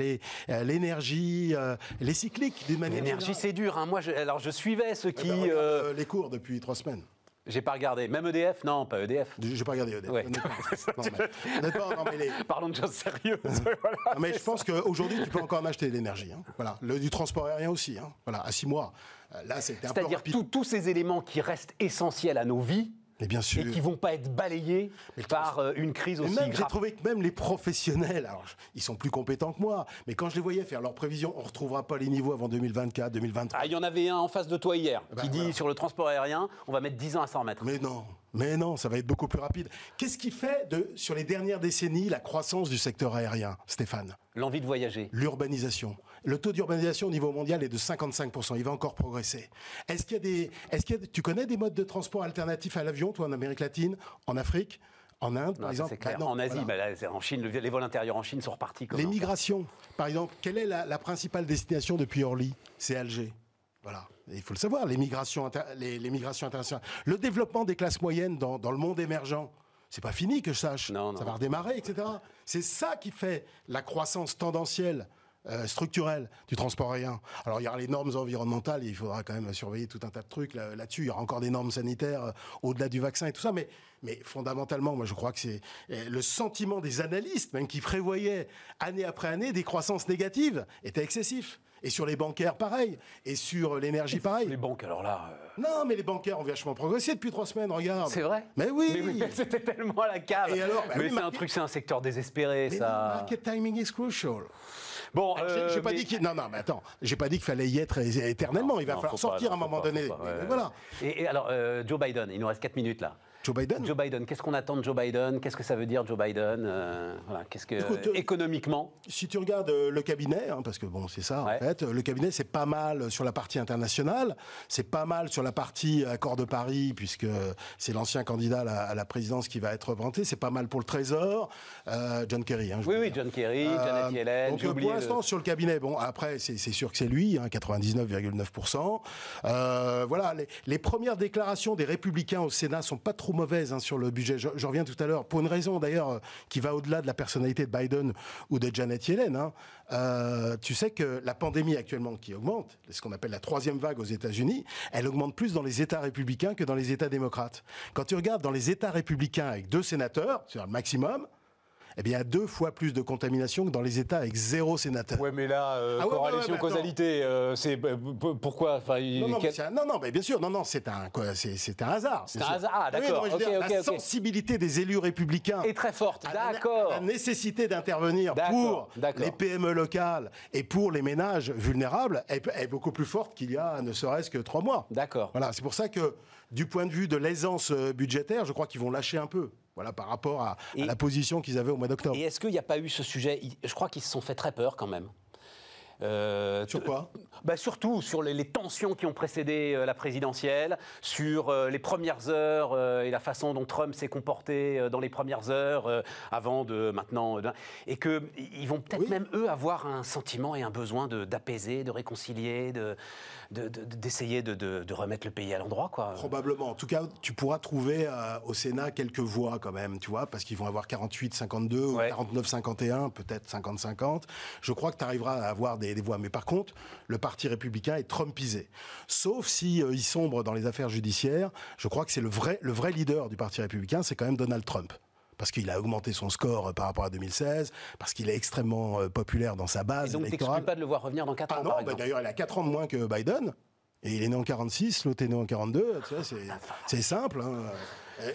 l'énergie, les cycliques, d'une manière L'énergie, c'est dur. hein. Moi, je, alors, je suivais ceux qui. Eh ben, regarde, euh, euh, les cours depuis trois semaines. J'ai pas regardé. Même EDF Non, pas EDF. J'ai pas regardé. honnêtement. Ouais. Non, mais- honnêtement, non, mais les- Parlons de choses sérieuses. voilà. Non, mais je pense qu'aujourd'hui, tu peux encore en acheter de l'énergie. hein. Voilà. Le, du transport aérien aussi. hein. Voilà, à six mois. Euh, Là, c'était un C'est-à-dire tous ces éléments qui restent essentiels à nos vies Mais bien sûr. et qui vont pas être balayés par euh, une crise aussi même, j'ai trouvé que même les professionnels, alors ils sont plus compétents que moi, mais quand je les voyais faire leurs prévisions, on ne retrouvera pas les niveaux avant 2024, 2023. Ah, il y en avait un en face de toi hier ben, qui dit voilà. sur le transport aérien, on va mettre 10 ans à s'en remettre. Mais non, mais non, ça va être beaucoup plus rapide. Qu'est-ce qui fait, de, sur les dernières décennies, la croissance du secteur aérien, Stéphane? L'envie de voyager. L'urbanisation. Le taux d'urbanisation au niveau mondial est de 55%. Il va encore progresser. Est-ce qu'il y a des, est-ce qu'il y a, tu connais des modes de transport alternatifs à l'avion, toi, en Amérique latine, en Afrique, en Inde, Non, par exemple? c'est clair. Bah non, en Asie, voilà. bah là, en Chine, le- les vols intérieurs en Chine sont repartis. comme Les migrations, par exemple, quelle est la, la principale destination depuis Orly? C'est Alger. Voilà, Et il faut le savoir, les migrations, inter- les, les migrations internationales. Le développement des classes moyennes dans, dans le monde émergent, c'est pas fini que je sache. Non, non. Ça va redémarrer, etc. C'est ça qui fait la croissance tendancielle. Euh, structurelle du transport aérien. Alors il y aura les normes environnementales, et il faudra quand même surveiller tout un tas de trucs là- là-dessus. il y aura encore des normes sanitaires euh, au-delà du vaccin et tout ça, mais, mais fondamentalement, moi je crois que c'est euh, le sentiment des analystes, même qui prévoyaient année après année des croissances négatives, était excessif. Et sur les bancaires, pareil. Et sur l'énergie, pareil. Les banques, alors là. euh, Non, mais les bancaires ont vachement progressé depuis trois semaines, regarde. C'est vrai? Mais oui. Mais oui, mais c'était tellement à la cave. Et alors, bah mais oui, c'est un truc, c'est un secteur désespéré, Mais non, ça. market timing is crucial. Bon, J'ai- euh, J'ai pas mais- dit qu'il. Non, non, mais attends. J'ai pas dit qu'il fallait y être éternellement. Il va Non, falloir pas, sortir à un moment pas, donné. pas, ouais. Voilà. Et, et alors, euh, Joe Biden, il nous reste 4 minutes là. Joe Biden. Joe Biden, qu'est-ce qu'on attend de Joe Biden? Qu'est-ce que ça veut dire Joe Biden? Euh, voilà, qu'est-ce que Écoute, euh, économiquement? Si tu regardes euh, le cabinet, hein, parce que bon, c'est ça Ouais. en fait, le cabinet c'est pas mal sur la partie internationale, c'est pas mal sur la partie accord de Paris, puisque c'est l'ancien candidat à la, à la présidence qui va être représenté, c'est pas mal pour le Trésor, euh, John Kerry. hein, je Oui, oui. John Kerry, Janet Yellen. donc pour le- l'instant sur le cabinet, bon après c'est sûr que c'est lui, hein, 99,9%. Euh, voilà, les, les premières déclarations des républicains au Sénat sont pas trop mauvaises hein, sur le budget. Je, reviens tout à l'heure pour une raison d'ailleurs euh, qui va au-delà de la personnalité de Biden ou de Janet Yellen. hein. Euh, tu sais que la pandémie actuellement qui augmente, ce qu'on appelle la troisième vague aux États-Unis, elle augmente plus dans les États républicains que dans les États démocrates. Quand tu regardes dans les États républicains avec deux sénateurs, c'est le maximum, eh bien, il y a deux fois plus de contamination que dans les États avec zéro sénateur. Ouais, mais là, euh, Ah ouais, corrélation, ouais, causalité, euh, c'est euh, pourquoi enfin, il- Non, non, quel- non, non, mais bien sûr, non, non, c'est un, c'est, un hasard. C'est un sûr. hasard, ah, Oui, d'accord, la sensibilité des élus républicains est très forte. la- D'accord. la nécessité d'intervenir pour les PME locales et pour les ménages vulnérables est, est beaucoup plus forte qu'il y a ne serait-ce que trois mois. D'accord. Voilà, c'est pour ça que du point de vue de l'aisance euh, budgétaire, je crois qu'ils vont lâcher un peu. Voilà, par rapport à, la position qu'ils avaient au mois d'octobre. Et est-ce qu'il n'y a pas eu ce sujet? Je crois qu'ils se sont fait très peur quand même. Euh, Sur quoi? Bah Surtout sur les, les tensions qui ont précédé euh, la présidentielle, sur euh, les premières heures et la façon dont Trump s'est comporté dans les premières heures avant de maintenant. euh, et qu'ils vont peut-être Oui. même, eux, avoir un sentiment et un besoin de- d'apaiser, de, réconcilier, de- de- de- d'essayer de, de- de remettre le pays à l'endroit. Probablement. En tout cas, tu pourras trouver au Sénat quelques voix quand même, tu vois, parce qu'ils vont avoir 48-52 ou Ouais. 49-51, peut-être 50-50. Je crois que tu arriveras à avoir des, des voix. Mais par contre, le Parti républicain est Trumpisé. Sauf si euh, il sombre dans les affaires judiciaires. Je crois que c'est le vrai, le vrai leader du Parti républicain, c'est quand même Donald Trump. Parce qu'il a augmenté son score euh, par rapport à 2016, parce qu'il est extrêmement euh, populaire dans sa Et base donc, électorale. pas de le voir revenir dans 4 Ah ans, non, bah d'ailleurs, il a 4 ans de moins que Biden. Et il est né en 46, l'autre est né en 42. tu vois, c'est, c'est simple. hein.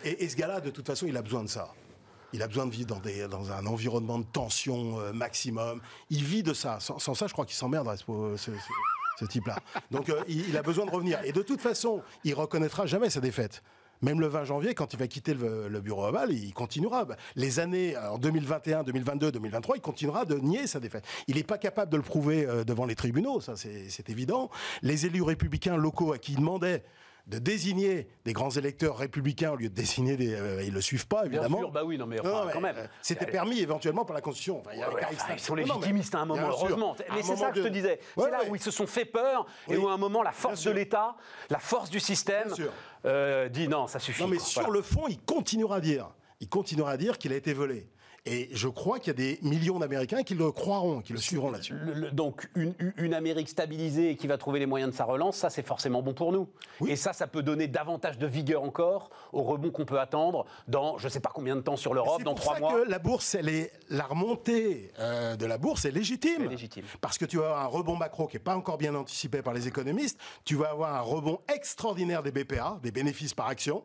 Et, et ce gars-là, de toute façon, il a besoin de ça. Il a besoin de vivre dans, un environnement de tension euh, maximum. Il vit de ça. Sans, ça, je crois qu'il s'emmerderait, ce, type-là. Donc, euh, il, a besoin de revenir. Et de toute façon, il reconnaîtra jamais sa défaite. Même le 20 janvier, quand il va quitter le, le bureau ovale, il continuera. Les années euh, en 2021, 2022, 2023, il continuera de nier sa défaite. Il n'est pas capable de le prouver euh, devant les tribunaux, ça c'est évident. Les élus républicains locaux à qui il demandait de désigner des grands électeurs républicains au lieu de désigner des... euh, ils le suivent pas, Bien évidemment. sûr, bah oui, non mais, Non, enfin, mais, quand même. euh, C'était permis éventuellement par la Constitution. Enfin, il y a Ouais, un cas enfin, extrême. ils sont légitimistes à un moment, bien heureusement. À Mais c'est ça que je te disais. Ouais, c'est là où ils se sont fait peur et où à un moment la force Bien de l'État, la force du système, Bien sûr. euh, dit non, ça suffit. Non, mais quoi. sur Voilà. le fond, il continuera à dire. Il continuera à dire qu'il a été volé. Et je crois qu'il y a des millions d'Américains qui le croiront, qui le suivront là-dessus. Donc une, une Amérique stabilisée et qui va trouver les moyens de sa relance, ça c'est forcément bon pour nous. Oui. Et ça, ça peut donner davantage de vigueur encore au rebond qu'on peut attendre dans je ne sais pas combien de temps sur l'Europe, C'est dans pour trois ça mois. que la bourse, elle est, la remontée euh, de la bourse est légitime. C'est légitime. Parce que tu vas avoir un rebond macro qui n'est pas encore bien anticipé par les économistes. Tu vas avoir un rebond extraordinaire des BPA, des bénéfices par action.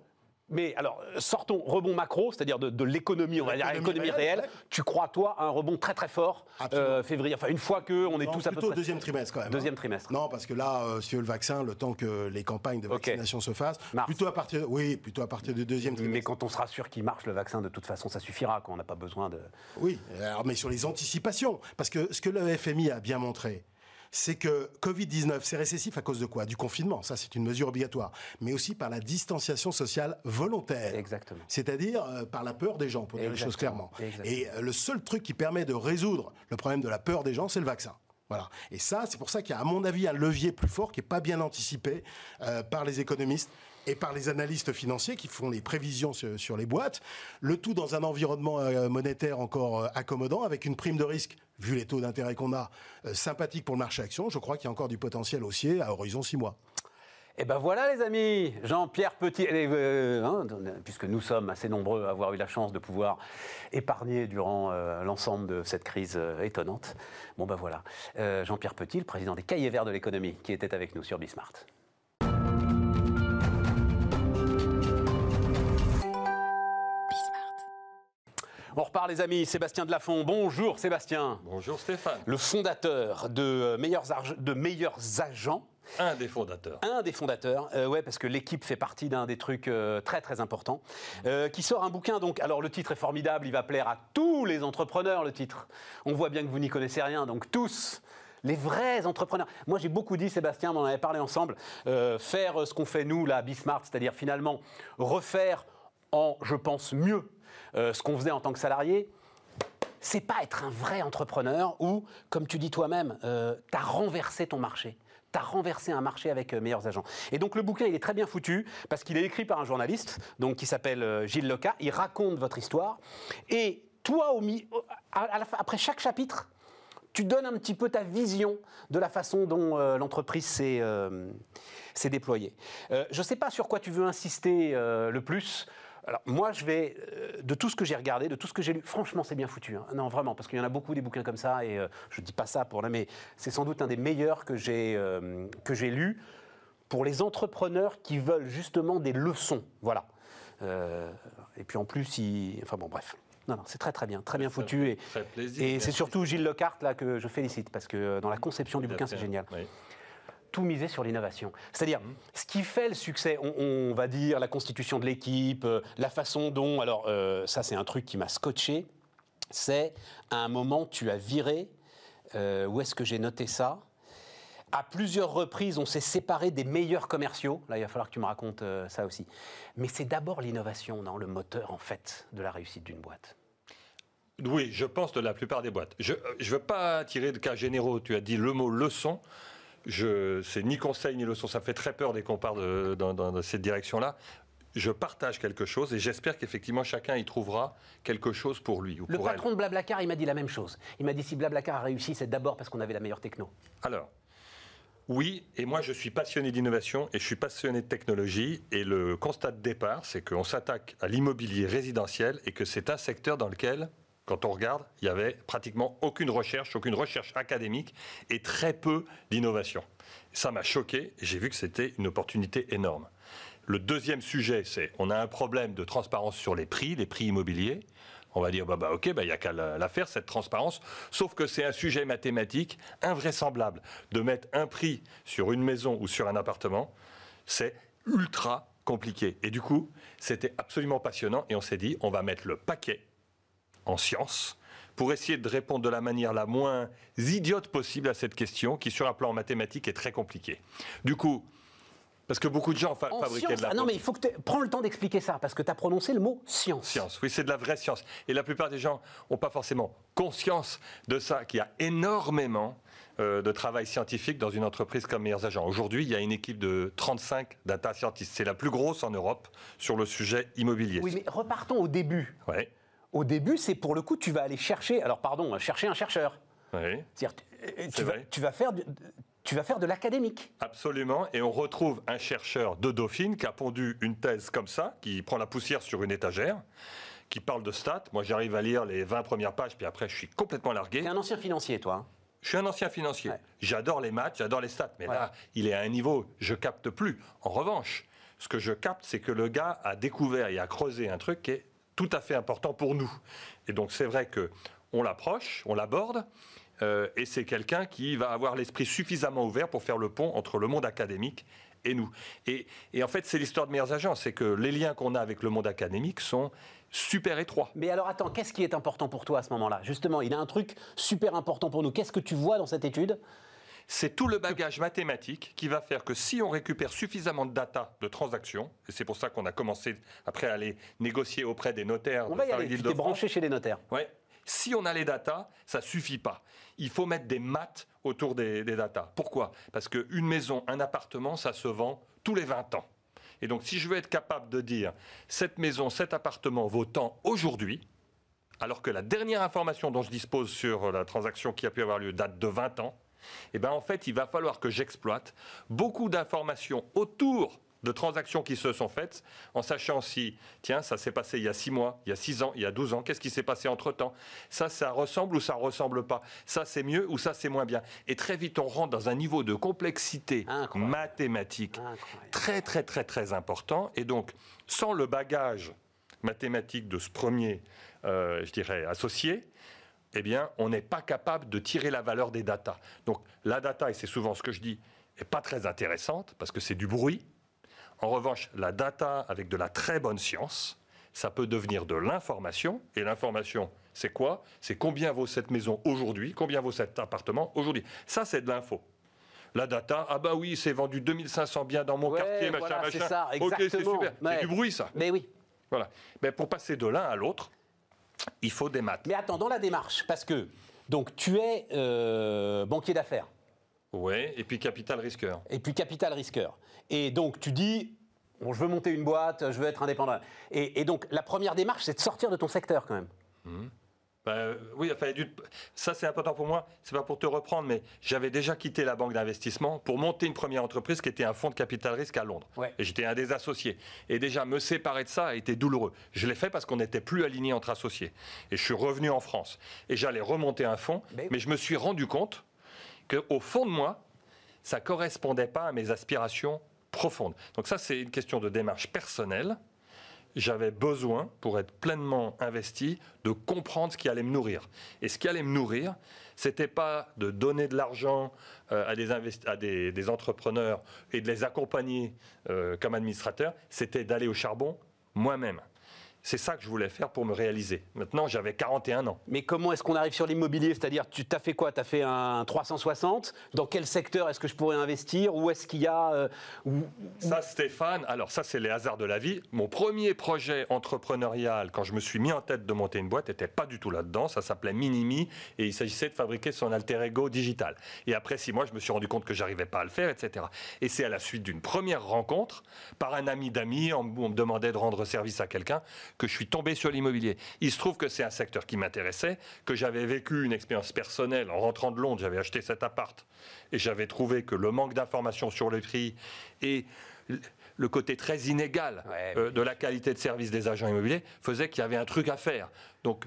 Mais alors, euh, sortons rebond macro, c'est-à-dire de, de l'économie, on va dire L'économie réelle. Tu crois, toi, à un rebond très très fort, euh, février, enfin une fois que on est Non, tous à peu plutôt près. deuxième trimestre quand même. hein. Deuxième trimestre. Non, parce que là, euh, veux le vaccin, le temps que les campagnes de vaccination se fassent, Mars. plutôt à partir, oui, plutôt à partir du deuxième Mais trimestre. quand on sera sûr qu'il marche, le vaccin, de toute façon, ça suffira. Quand on n'a pas besoin de. Oui, alors, mais sur les anticipations. Parce que ce que le FMI a bien montré, c'est que Covid-19, c'est récessif à cause de quoi? Du confinement, ça c'est une mesure obligatoire, mais aussi par la distanciation sociale volontaire. Exactement. C'est-à-dire euh, par la peur des gens, pour dire les choses clairement. Exactement. Et euh, le seul truc qui permet de résoudre le problème de la peur des gens, c'est le vaccin. Voilà. Et ça, c'est pour ça qu'il y a, à mon avis, un levier plus fort qui n'est pas bien anticipé euh, par les économistes et par les analystes financiers qui font les prévisions sur, les boîtes. Le tout dans un environnement euh, monétaire encore euh, accommodant, avec une prime de risque, vu les taux d'intérêt qu'on a, euh, sympathique pour le marché action. Je crois qu'il y a encore du potentiel haussier à horizon 6 mois. Eh ben voilà, les amis, Jean-Pierre Petit, hein, puisque nous sommes assez nombreux à avoir eu la chance de pouvoir épargner durant l'ensemble de cette crise étonnante. Bon ben voilà, Jean-Pierre Petit, le président des Cahiers Verts de l'économie, qui était avec nous sur Bismart. On repart, les amis. Sébastien Delafont. Bonjour, Sébastien. Bonjour Stéphane, Le fondateur de euh, Meilleurs, Arge- de Meilleurs Agents. un des fondateurs. Un des fondateurs, euh, ouais, parce que l'équipe fait partie d'un des trucs euh, très très importants, euh, qui sort un bouquin. Donc, alors le titre est formidable, il va plaire à tous les entrepreneurs. Le titre, on voit bien que vous n'y connaissez rien, donc tous. Les vrais entrepreneurs. Moi, j'ai beaucoup dit, Sébastien, on en avait parlé ensemble, euh, faire ce qu'on fait nous, à Bismart, c'est-à-dire finalement refaire en, je pense, mieux euh, ce qu'on faisait en tant que salarié, c'est pas être un vrai entrepreneur où, comme tu dis toi-même, tu as renversé ton marché. Tu as renversé un marché avec euh, meilleurs agents. Et donc le bouquin, il est très bien foutu parce qu'il est écrit par un journaliste donc, qui s'appelle euh, Gilles Leca. Il raconte votre histoire. Et toi, au après chaque chapitre, tu donnes un petit peu ta vision de la façon dont euh, l'entreprise s'est euh, déployée. Euh, je ne sais pas sur quoi tu veux insister euh, le plus. Alors moi, je vais, euh, de tout ce que j'ai regardé, de tout ce que j'ai lu, franchement, c'est bien foutu. hein. Non, vraiment, parce qu'il y en a beaucoup des bouquins comme ça, et euh, je ne dis pas ça pour là, mais c'est sans doute un des meilleurs que j'ai euh, que j'ai lu pour les entrepreneurs qui veulent justement des leçons. Voilà. Euh, et puis en plus, enfin bon, bref. Non, non, c'est très très bien, très bien foutu. Et, et c'est surtout Gilles Lecarte là que je félicite parce que euh, dans la conception du bouquin, c'est génial Oui. Tout miser sur l'innovation. C'est-à-dire, ce qui fait le succès, on, on va dire la constitution de l'équipe, euh, la façon dont, alors euh, ça c'est un truc qui m'a scotché, c'est à un moment tu as viré, euh, où est-ce que j'ai noté ça? À plusieurs reprises, on s'est séparé des meilleurs commerciaux. Là, il va falloir que tu me racontes ça aussi. Mais c'est d'abord l'innovation, non, le moteur, en fait, de la réussite d'une boîte. Oui, je pense de la plupart des boîtes. Je ne veux pas tirer de cas généraux. Tu as dit le mot leçon. Je, c'est ni conseil ni leçon. Ça me fait très peur dès qu'on part de- dans, dans- dans cette direction-là. Je partage quelque chose et j'espère qu'effectivement chacun y trouvera quelque chose pour lui ou Le pour patron de Blablacar, il m'a dit la même chose. Il m'a dit si Blablacar a réussi, c'est d'abord parce qu'on avait la meilleure techno. Alors, oui, et moi je suis passionné d'innovation et je suis passionné de technologie. Et le constat de départ, c'est qu'on s'attaque à l'immobilier résidentiel et que c'est un secteur dans lequel, quand on regarde, il y avait pratiquement aucune recherche, aucune recherche académique et très peu d'innovation. Ça m'a choqué j'ai vu que c'était une opportunité énorme. Le deuxième sujet, c'est on a un problème de transparence sur les prix, les prix immobiliers. On va dire, bah, bah, ok, bah, il n'y a qu'à la faire, cette transparence. Sauf que c'est un sujet mathématique invraisemblable. De mettre un prix sur une maison ou sur un appartement, c'est ultra compliqué. Et du coup, c'était absolument passionnant. Et on s'est dit, on va mettre le paquet en sciences pour essayer de répondre de la manière la moins idiote possible à cette question qui, sur un plan mathématique, est très compliquée. Du coup, parce que beaucoup de gens fa- En fabriquaient science de la Ah non, mais il faut que tu prends le temps d'expliquer ça, parce que tu as prononcé le mot science. Science, oui, c'est de la vraie science. Et la plupart des gens n'ont pas forcément conscience de ça, qu'il y a énormément euh, de travail scientifique dans une entreprise comme Meilleurs Agents. Aujourd'hui, il y a une équipe de 35 data scientists. C'est la plus grosse en Europe sur le sujet immobilier. Oui, mais repartons au début. Ouais, Au début, c'est pour le coup, tu vas aller chercher, alors pardon, chercher un chercheur. ouais. C'est-à-dire, tu- euh, vas, vrai. tu vas faire tu vas faire de l'académique. Absolument. Et on retrouve un chercheur de Dauphine qui a pondu une thèse comme ça, qui prend la poussière sur une étagère, qui parle de stats. Moi, j'arrive à lire les 20 premières pages, puis après, je suis complètement largué. Tu es un ancien financier, toi. hein. Je suis un ancien financier. Ouais. J'adore les maths, j'adore les stats. Mais Ouais. là, il est à un niveau, je capte plus. En revanche, ce que je capte, c'est que le gars a découvert et a creusé un truc qui est tout à fait important pour nous. Et donc, c'est vrai que on l'approche, on l'aborde. euh, et c'est quelqu'un qui va avoir l'esprit suffisamment ouvert pour faire le pont entre le monde académique et nous. Et, et en fait, c'est l'histoire de meilleurs agents. C'est que les liens qu'on a avec le monde académique sont super étroits. Mais alors attends, qu'est-ce qui est important pour toi à ce moment-là? Justement, il a un truc super important pour nous. Qu'est-ce que tu vois dans cette étude? C'est tout le bagage mathématique qui va faire que si on récupère suffisamment de data de transactions, et c'est pour ça qu'on a commencé après à aller négocier auprès des notaires On de va y aller. Tu t'es branché chez les notaires. Ouais. Si on a les datas, ça suffit pas. Il faut mettre des maths autour des, des datas. Pourquoi? Parce qu'une maison, un appartement, ça se vend tous les 20 ans. Et donc, si je veux être capable de dire cette maison, cet appartement vaut tant aujourd'hui, alors que la dernière information dont je dispose sur la transaction qui a pu avoir lieu date de 20 ans, eh ben en fait, il va falloir que j'exploite beaucoup d'informations autour de transactions qui se sont faites, en sachant si, tiens, ça s'est passé il y a 6 mois, il y a 6 ans, il y a 12 ans, qu'est-ce qui s'est passé entre-temps? Ça, ça ressemble ou ça ressemble pas? Ça, c'est mieux ou ça, c'est moins bien? Et très vite, on rentre dans un niveau de complexité Incroyable. mathématique Incroyable. très très très très important. Et donc, sans le bagage mathématique de ce premier, euh, je dirais, associé, eh bien, on n'est pas capable de tirer la valeur des datas. Donc, la data, et c'est souvent ce que je dis, n'est pas très intéressante parce que c'est du bruit. En revanche, la data avec de la très bonne science, ça peut devenir de l'information. Et l'information, c'est quoi? C'est combien vaut cette maison aujourd'hui? Combien vaut cet appartement aujourd'hui? Ça, c'est de l'info. La data, ah bah oui, c'est vendu 2500 biens dans mon Ouais, quartier, machin, voilà, machin. ça, ok, c'est super. C'est du bruit, ça. Mais oui. Voilà. Mais pour passer de l'un à l'autre, il faut des maths. Mais attends, dans la démarche, parce que donc tu es euh, banquier d'affaires Ouais, et puis capital risqueur. et puis capital risqueur. Et donc tu dis, bon, je veux monter une boîte, je veux être indépendant. Et, et donc la première démarche, c'est de sortir de ton secteur quand même. Ben, oui, enfin, ça c'est important pour moi. C'est pas pour te reprendre, mais j'avais déjà quitté la banque d'investissement pour monter une première entreprise qui était un fonds de capital risque à Londres. Ouais. Et j'étais un des associés. Et déjà me séparer de ça a été douloureux. Je l'ai fait parce qu'on n'était plus alignés entre associés. Et je suis revenu en France. Et j'allais remonter un fonds, Mais- mais je me suis rendu compte qu'au fond de moi, ça correspondait pas à mes aspirations profondes. Donc ça, c'est une question de démarche personnelle. J'avais besoin, pour être pleinement investi, de comprendre ce qui allait me nourrir. Et ce qui allait me nourrir, c'était pas de donner de l'argent euh, à, des, entrepreneurs et de les accompagner euh, comme administrateur, c'était d'aller au charbon moi-même. C'est ça que je voulais faire pour me réaliser. Maintenant, j'avais 41 ans. Mais comment est-ce qu'on arrive sur l'immobilier? C'est-à-dire, tu t'as fait quoi? Tu as fait un 360 Dans quel secteur est-ce que je pourrais investir? Où est-ce qu'il y a euh, où- Ça, Stéphane, alors ça, c'est les hasards de la vie. Mon premier projet entrepreneurial, quand je me suis mis en tête de monter une boîte, n'était pas du tout là-dedans. Ça s'appelait Minimi et il s'agissait de fabriquer son alter ego digital. Et après six mois, je me suis rendu compte que j'arrivais pas à le faire, etc. Et c'est à la suite d'une première rencontre, par un ami d'amis, on, on me demandait de rendre service à quelqu'un, que je suis tombé sur l'immobilier. Il se trouve que c'est un secteur qui m'intéressait, que j'avais vécu une expérience personnelle en rentrant de Londres. J'avais acheté cet appart et j'avais trouvé que le manque d'informations sur le prix et le côté très inégal Ouais, euh, de la qualité de service des agents immobiliers faisait qu'il y avait un truc à faire. Donc,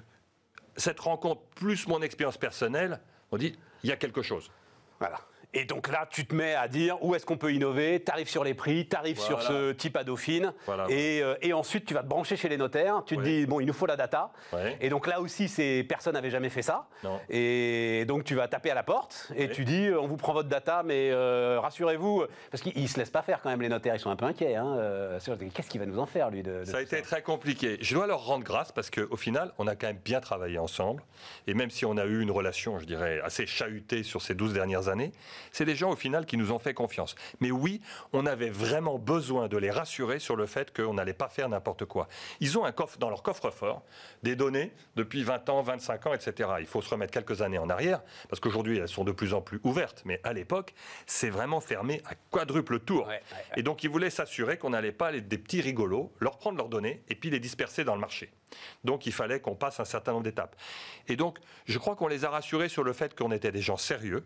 cette rencontre plus mon expérience personnelle, on dit, il y a quelque chose. Voilà. Et donc là, tu te mets à dire où est-ce qu'on peut innover, tu arrives sur les prix, tu arrives sur Voilà. ce type à Dauphine, Voilà. et, euh, et ensuite tu vas te brancher chez les notaires, tu te Ouais. dis, bon, il nous faut la data. Ouais. Et donc là aussi, c'est personne n'avait jamais fait ça. Non. Et donc tu vas taper à la porte et Ouais. tu dis, on vous prend votre data, mais euh, rassurez-vous, parce qu'ils ne se laissent pas faire quand même, les notaires, ils sont un peu inquiets. hein, euh, Qu'est-ce qu'il va nous en faire, lui de, de Ça a été très compliqué. Je dois leur rendre grâce parce qu'au final, on a quand même bien travaillé ensemble. Et même si on a eu une relation, je dirais, assez chahutée sur ces 12 dernières années, c'est des gens au final qui nous ont fait confiance. Mais oui, on avait vraiment besoin de les rassurer sur le fait qu'on n'allait pas faire n'importe quoi. Ils ont un coffre dans leur coffre-fort, des données depuis 20 ans, 25 ans, etc. Il faut se remettre quelques années en arrière, parce qu'aujourd'hui, elles sont de plus en plus ouvertes. Mais à l'époque, c'est vraiment fermé à quadruple tour. Ouais, ouais, ouais. Et donc, ils voulaient s'assurer qu'on n'allait pas, les- des petits rigolos, leur prendre leurs données et puis les disperser dans le marché. Donc, il fallait qu'on passe un certain nombre d'étapes. Et donc, je crois qu'on les a rassurés sur le fait qu'on était des gens sérieux.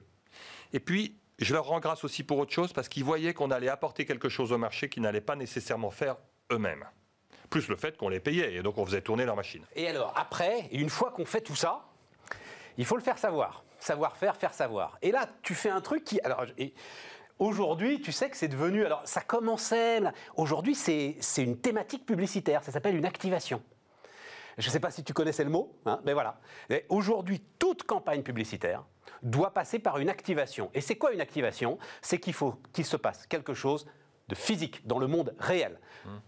Et puis, je leur rends grâce aussi pour autre chose, parce qu'ils voyaient qu'on allait apporter quelque chose au marché qu'ils n'allaient pas nécessairement faire eux-mêmes. Plus le fait qu'on les payait, et donc on faisait tourner leur machine. Et alors, après, une fois qu'on fait tout ça, il faut le faire savoir. Savoir faire, faire savoir. Et là, tu fais un truc qui. Alors, aujourd'hui, tu sais que c'est devenu. Alors, ça commençait. Aujourd'hui, c'est une thématique publicitaire. Ça s'appelle une activation. Je ne sais pas si tu connaissais le mot, hein, mais voilà. Et Aujourd'hui, toute campagne publicitaire doit passer par une activation. Et c'est quoi une activation? C'est qu'il faut qu'il se passe quelque chose de physique dans le monde réel.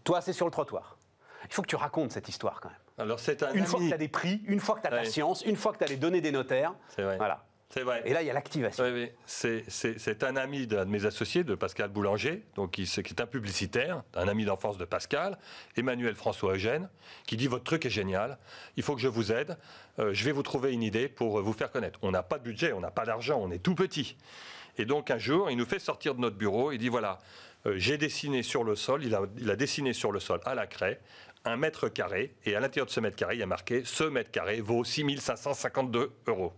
Toi, c'est sur le trottoir. Il faut que tu racontes cette histoire quand même. Alors, c'est un Une fois que tu as des prix, une fois que tu as Ouais. science, une fois que tu as les données des notaires, C'est vrai. voilà. C'est vrai. Et là, il y a l'activation. Oui, oui. C'est- un ami d'un de mes associés, de Pascal Boulanger, donc qui, est un publicitaire, un ami d'enfance de Pascal, Emmanuel François Eugène, qui dit Votre truc est génial, il faut que je vous aide, euh, je vais vous trouver une idée pour euh, vous faire connaître. On n'a pas de budget, on n'a pas d'argent, on est tout petit. Et donc un jour, il nous fait sortir de notre bureau, il dit Voilà, euh, j'ai dessiné sur le sol, il a, il a dessiné sur le sol à la craie un mètre carré, et à l'intérieur de ce mètre carré, il y a marqué Ce mètre carré vaut 6552 euros.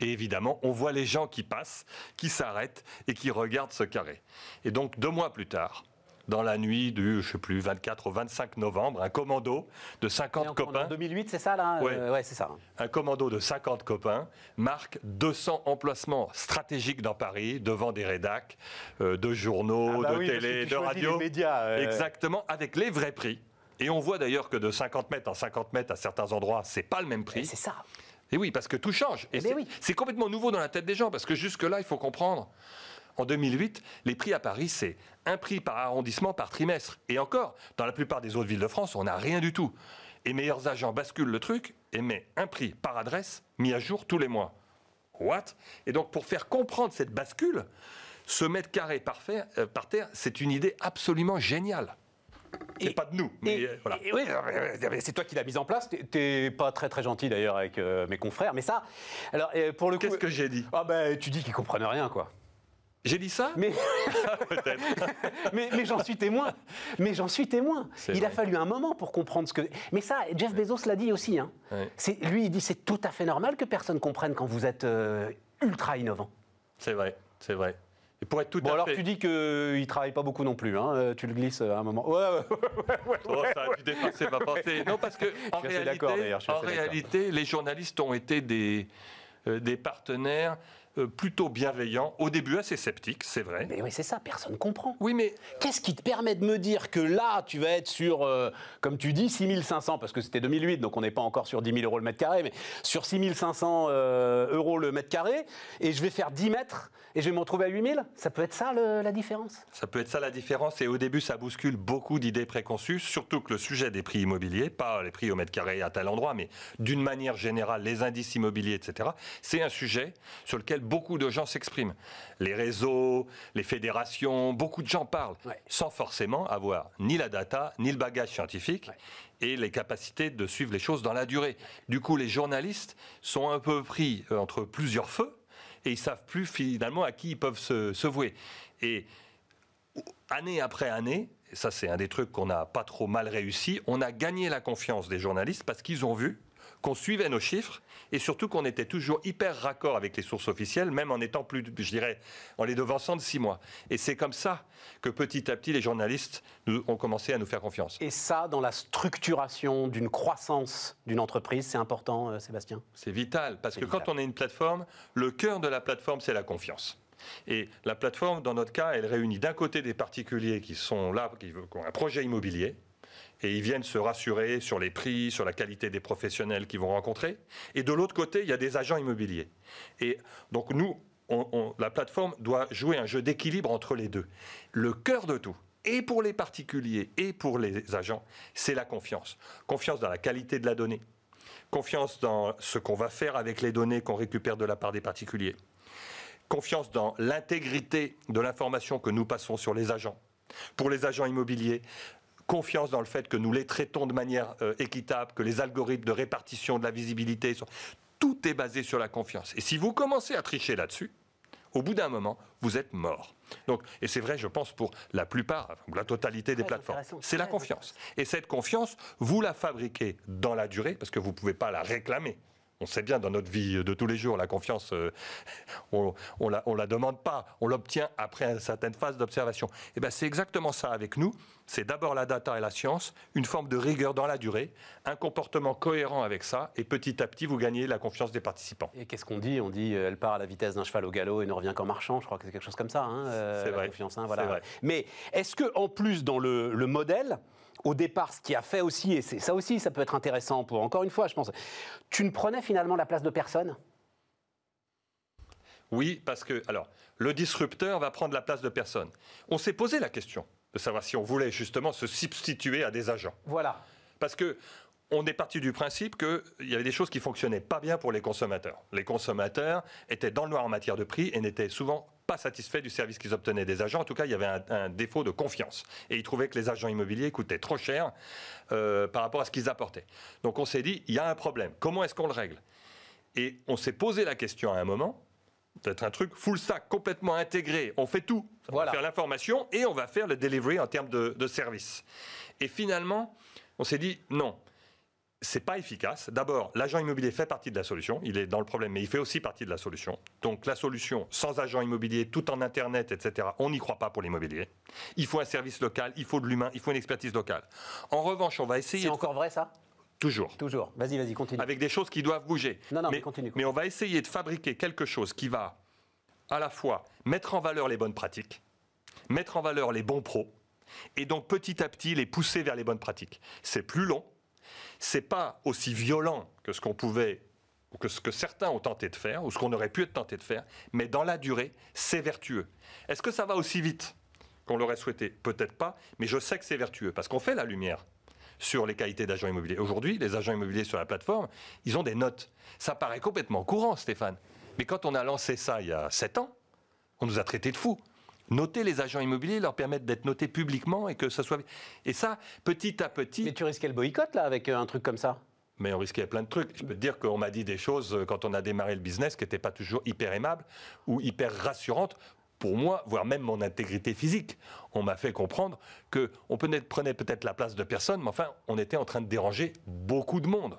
Et évidemment, on voit les gens qui passent, qui s'arrêtent et qui regardent ce carré. Et donc, deux mois plus tard, dans la nuit du, je sais plus, 24 au 25 novembre, un commando de 50 En copains, 2008, c'est ça là Ouais. Euh, ouais, c'est ça. un commando de 50 copains marque 200 emplacements stratégiques dans Paris, devant des rédacs, euh, de journaux, Ah bah de oui, télé, de radio. médias, euh. Exactement, avec les vrais prix. Et on voit d'ailleurs que de 50 mètres en 50 mètres, à certains endroits, c'est pas le même prix. c'est ça. Et oui, parce que tout change. Et Eh ben c'est oui. complètement nouveau dans la tête des gens, parce que jusque-là, il faut comprendre. En 2008, les prix à Paris, c'est un prix par arrondissement par trimestre. Et encore, dans la plupart des autres villes de France, on n'a rien du tout. Et Meilleurs Agents basculent le truc et met un prix par adresse mis à jour tous les mois. What? Et donc, pour faire comprendre cette bascule, ce mètre carré euh, par terre, c'est une idée absolument géniale. Et- C'est pas de nous, mais Et- euh, voilà. oui, c'est toi qui l'as mise en place. T'es- pas très très gentil d'ailleurs avec euh, mes confrères, mais ça. Alors euh, pour le coup. Qu'est-ce que j'ai dit? Ah ben tu dis qu'ils comprennent rien quoi. J'ai dit ça? Mais, mais, mais j'en suis témoin. Mais j'en suis témoin. Il a fallu un moment pour comprendre ce que. Mais ça, Jeff Bezos l'a dit aussi. Hein. Ouais. C'est- Lui, il dit c'est tout à fait normal que personne comprenne quand vous êtes euh, ultra innovant. C'est vrai, c'est vrai. Et pour être tout Bon, à alors fait... tu dis qu'il ne travaille pas beaucoup non plus. Hein. euh, Tu le glisses à un moment. Ouais, ouais, ouais. Oh, ça a dû dépasser ma pensée. Non, parce que en réalité, en réalité, les journalistes ont été des, euh, des partenaires euh, plutôt bienveillants. Au début, assez sceptiques, c'est vrai. Mais oui, c'est ça, personne comprend. Oui, mais Qu'est-ce qui te permet de me dire que là, tu vas être sur, euh, comme tu dis, 6500, parce que c'était 2008, donc on n'est pas encore sur 10 000 euros le mètre carré, mais sur 6500 euh, euros le mètre carré, et je vais faire 10 mètres, et je vais me retrouver à 8000 Ça peut être ça le- la différence? Ça peut être ça la différence. Et au début, ça bouscule beaucoup d'idées préconçues, surtout que le sujet des prix immobiliers, pas les prix au mètre carré à tel endroit, mais d'une manière générale, les indices immobiliers, etc., c'est un sujet sur lequel beaucoup de gens s'expriment. Les réseaux, les fédérations, beaucoup de gens parlent, Ouais. sans forcément avoir ni la data, ni le bagage scientifique. Et les capacités de suivre les choses dans la durée. Du coup, les journalistes sont un peu pris euh, entre plusieurs feux et ils savent plus finalement à qui ils peuvent se, se vouer. Et année après année, et ça c'est un des trucs qu'on n'a pas trop mal réussi, on a gagné la confiance des journalistes parce qu'ils ont vu qu'on suivait nos chiffres et surtout qu'on était toujours hyper raccord avec les sources officielles, même en étant plus, je dirais, en les devançant de six mois. Et c'est comme ça que petit à petit les journalistes nous- ont commencé à nous faire confiance. Et ça, dans la structuration d'une croissance d'une entreprise, c'est important, euh, Sébastien? C'est vital, parce que vital. quand on est une plateforme, le cœur de la plateforme, c'est la confiance. Et la plateforme, dans notre cas, elle réunit d'un côté des particuliers qui sont là, qui ont un projet immobilier, et ils viennent se rassurer sur les prix, sur la qualité des professionnels qu'ils vont rencontrer. Et de l'autre côté, il y a des agents immobiliers. Et donc nous, la plateforme doit jouer un jeu d'équilibre entre les deux. Le cœur de tout, et pour les particuliers et pour les agents, c'est la confiance. Confiance dans la qualité de la donnée, confiance dans ce qu'on va faire avec les données qu'on récupère de la part des particuliers, confiance dans l'intégrité de l'information que nous passons sur les agents. Pour les agents immobiliers, confiance dans le fait que nous les traitons de manière euh, équitable, que les algorithmes de répartition de la visibilité sont... Tout est basé sur la confiance. Et si vous commencez à tricher là-dessus, au bout d'un moment, vous êtes mort. Donc, et c'est vrai, je pense, pour la plupart, la totalité des plateformes. C'est la confiance. Et cette confiance, vous la fabriquez dans la durée, parce que vous ne pouvez pas la réclamer. On sait bien dans notre vie de tous les jours, la confiance, euh, on ne la, on la demande pas, on l'obtient après une certaine phase d'observation. Et ben c'est exactement ça avec nous. C'est d'abord la data et la science, une forme de rigueur dans la durée, un comportement cohérent avec ça, et petit à petit, vous gagnez la confiance des participants. Et qu'est-ce qu'on dit? On dit euh, elle part à la vitesse d'un cheval au galop et ne revient qu'en marchant. Je crois que c'est quelque chose comme ça. hein, euh, la vrai. confiance, hein, voilà. Vrai. Mais est-ce que en plus dans le, le modèle, au départ, ce qui a fait aussi, et c'est- ça aussi, ça peut être intéressant pour encore une fois, je pense, tu ne prenais finalement la place de personne? Oui, parce que, alors, le disrupteur va prendre la place de personne. On s'est posé la question de savoir si on voulait justement se substituer à des agents. Voilà. Parce que on est parti du principe qu'il y avait des choses qui fonctionnaient pas bien pour les consommateurs. Les consommateurs étaient dans le noir en matière de prix et n'étaient souvent pas satisfaits du service qu'ils obtenaient des agents. En tout cas, il y avait un, un défaut de confiance. Et ils trouvaient que les agents immobiliers coûtaient trop cher euh, par rapport à ce qu'ils apportaient. Donc on s'est dit, il y a un problème. Comment est-ce qu'on le règle? Et on s'est posé la question à un moment, d'être un truc full stack, complètement intégré. On fait tout. On Voilà. va faire l'information et on va faire le delivery en termes de, de service. Et finalement, on s'est dit non. C'est pas efficace. D'abord, l'agent immobilier fait partie de la solution. Il est dans le problème, mais il fait aussi partie de la solution. Donc, la solution sans agent immobilier, tout en Internet, etc., on n'y croit pas pour l'immobilier. Il faut un service local, il faut de l'humain, il faut une expertise locale. En revanche, on va essayer C'est de- encore vrai ça? Toujours Toujours. Vas-y, vas-y, continue. avec des choses qui doivent bouger. Non, non, mais mais, continue, continue. mais on va essayer de fabriquer quelque chose qui va à la fois mettre en valeur les bonnes pratiques, mettre en valeur les bons pros, et donc petit à petit les pousser vers les bonnes pratiques. C'est plus long, c'est pas aussi violent que ce qu'on pouvait ou que ce que certains ont tenté de faire ou ce qu'on aurait pu être tenté de faire, mais dans la durée, c'est vertueux. Est-ce que ça va aussi vite qu'on l'aurait souhaité? Peut-être pas, mais je sais que c'est vertueux parce qu'on fait la lumière sur les qualités d'agents immobiliers. Aujourd'hui, les agents immobiliers sur la plateforme, ils ont des notes. Ça paraît complètement courant, Stéphane. Mais quand on a lancé ça il y a 7 ans, on nous a traités de fous. Noter les agents immobiliers, leur permettre d'être notés publiquement et que ça soit. Et ça, petit à petit. Mais tu risquais le boycott là avec euh, un truc comme ça? Mais on risquait plein de trucs. Je peux te dire qu'on m'a dit des choses euh, quand on a démarré le business qui n'étaient pas toujours hyper aimables ou hyper rassurantes pour moi, voire même mon intégrité physique. On m'a fait comprendre que on prenait peut-être la place de personne, mais enfin, on était en train de déranger beaucoup de monde.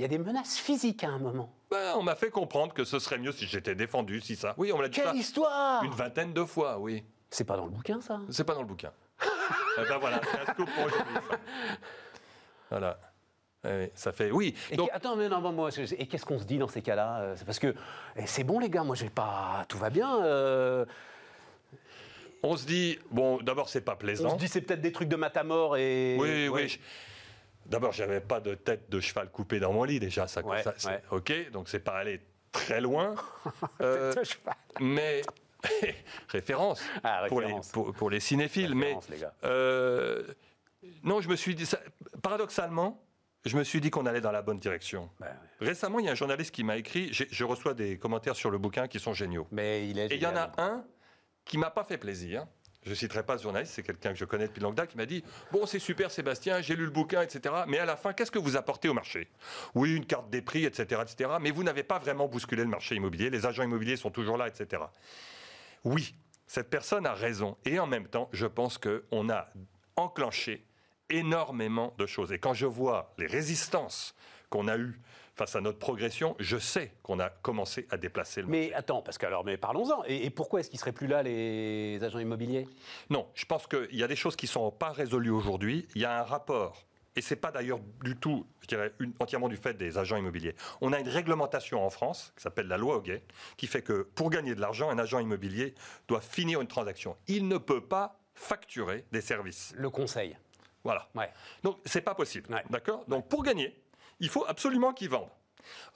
Il y a des menaces physiques à un moment. Ben, on m'a fait comprendre que ce serait mieux si j'étais défendu, si ça. Oui, on me l'a dit Quelle ça histoire une vingtaine de fois, oui. C'est pas dans le bouquin, ça C'est pas dans le bouquin. Eh ben voilà, c'est un scoop pour aujourd'hui. ça. Voilà. Eh, ça fait. Oui. Et Donc, attends, mais non, moi, je- et qu'est-ce qu'on se dit dans ces cas-là Euh, C'est parce que eh, c'est bon, les gars, moi, je vais pas. Tout va bien. euh, on se dit, bon, d'abord, c'est pas On plaisant. se dit, c'est peut-être des trucs de matamor et. Oui, Ouais. oui. Je- D'abord, j'avais pas de tête de cheval coupée dans mon lit déjà. Ça, Ouais, ça- ouais. Ok, donc c'est pas aller très loin. Euh, De cheval. mais référence, Ah, pour, les, référence. pour, pour les cinéphiles. Mais Référence, les gars. euh, non, je me suis dit, ça- paradoxalement, je me suis dit qu'on allait dans la bonne direction. Bah, ouais. Récemment, il y a un journaliste qui m'a écrit. Je reçois des commentaires sur le bouquin qui sont géniaux. Mais il est. Et il y en a un qui m'a pas fait plaisir. Je citerai pas ce journaliste, c'est quelqu'un que je connais depuis longue date qui m'a dit Bon, c'est super, Sébastien, j'ai lu le bouquin, etc. Mais à la fin, qu'est-ce que vous apportez au marché? Oui, une carte des prix, etc., etc. Mais vous n'avez pas vraiment bousculé le marché immobilier. Les agents immobiliers sont toujours là, etc. Oui, cette personne a raison. Et en même temps, je pense qu'on a enclenché énormément de choses. Et quand je vois les résistances qu'on a eues face à notre progression, je sais qu'on a commencé à déplacer le Mais attends, parce que alors, mais parlons-en. Et, et pourquoi est-ce qu'ils seraient plus là, les agents immobiliers? Non, je pense qu'il y a des choses qui ne sont pas résolues aujourd'hui. Il y a un rapport, et ce n'est pas d'ailleurs du tout, je dirais, une- entièrement du fait des agents immobiliers. On a une réglementation en France, qui s'appelle la loi Hoguet, qui fait que pour gagner de l'argent, un agent immobilier doit finir une transaction. Il ne peut pas facturer des services. Le conseil. Voilà. Ouais. Donc, c'est pas possible. Ouais. D'accord? Donc, pour gagner, il faut absolument qu'il vende.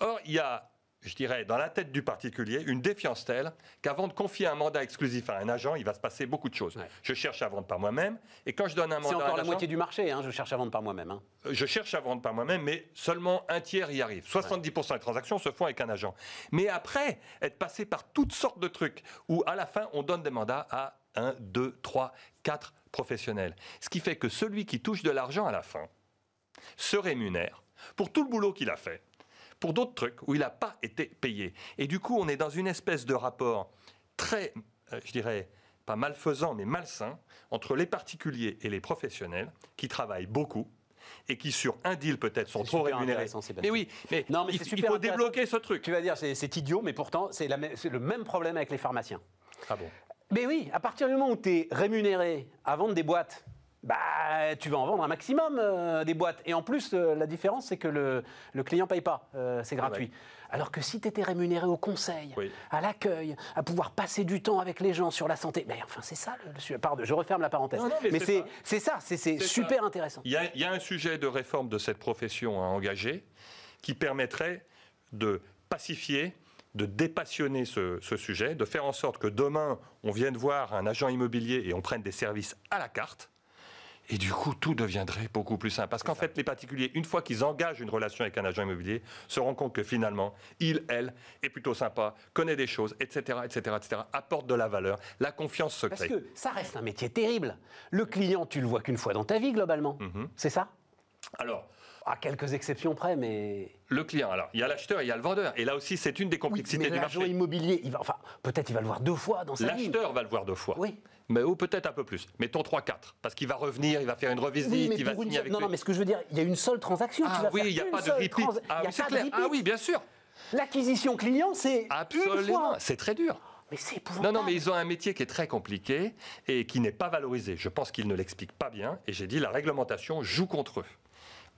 Or, il y a, je dirais, dans la tête du particulier, une défiance telle qu'avant de confier un mandat exclusif à un agent, il va se passer beaucoup de choses. Ouais. Je cherche à vendre par moi-même, et quand je donne un C'est mandat à encore un la agent, moitié du marché, hein, je cherche à vendre par moi-même. hein. je cherche à vendre par moi-même, mais seulement un tiers y arrive. 70% des transactions se font avec un agent. Mais après, être passé par toutes sortes de trucs, où à la fin, on donne des mandats à 1, 2, 3, 4 professionnels. Ce qui fait que celui qui touche de l'argent à la fin se rémunère pour tout le boulot qu'il a fait, pour d'autres trucs où il n'a pas été payé. Et du coup, on est dans une espèce de rapport très, euh, je dirais, pas malfaisant, mais malsain, entre les particuliers et les professionnels qui travaillent beaucoup et qui, sur un deal peut-être, sont trop super rémunérés. Mais oui, mais, Non, mais il, c'est il super faut débloquer ce truc. Tu vas dire, c'est idiot, mais pourtant, c'est le même problème avec les pharmaciens. Ah bon Mais oui, à partir du moment où tu es rémunéré à vendre des boîtes, bah, tu vas en vendre un maximum euh, des boîtes. Et en plus, euh, la différence, c'est que le, le client paye pas, euh, c'est gratuit. Alors que si tu étais rémunéré au conseil, Oui. à l'accueil, à pouvoir passer du temps avec les gens sur la santé, mais enfin, c'est ça le. Pardon, je referme la parenthèse. Non, non, mais mais c'est ça. c'est super ça. intéressant. Il y, a, il y a un sujet de réforme de cette profession à engager qui permettrait de pacifier, de dépassionner ce, ce sujet, de faire en sorte que demain, on vienne voir un agent immobilier et on prenne des services à la carte. Et du coup, tout deviendrait beaucoup plus simple. Parce qu'en fait, les particuliers, une fois qu'ils engagent une relation avec un agent immobilier, se rendent compte que finalement, il, elle, est plutôt sympa, connaît des choses, etc., etc., etc., apporte de la valeur, la confiance se Parce crée. que ça reste un métier terrible. Le client, tu le vois qu'une fois dans ta vie, globalement. Mhm. C'est ça? Alors, À quelques exceptions près, mais. le client, alors, il y a l'acheteur et il y a le vendeur. Et là aussi, c'est une des Oui, complexités mais du l'agent marché. immobilier, il va, enfin, peut-être il va le voir deux fois dans sa vie. L'acheteur va le voir deux fois. Oui. Mais, ou peut-être un peu plus. Mettons 3-4. Parce qu'il va revenir, il va faire une revisite, Oui, il va signer avec non, lui. non, mais ce que je veux dire, il y a une seule transaction. tu Ah vas oui, il n'y a pas de repeat. trans- Ah oui, c'est clair. Ah oui, bien sûr. L'acquisition client, c'est Absolument. C'est très dur. Mais c'est Non, non, mais ils ont un métier qui est très compliqué et qui n'est pas valorisé. Je pense qu'ils ne l'expliquent pas bien. Et j'ai dit, la réglementation joue contre eux.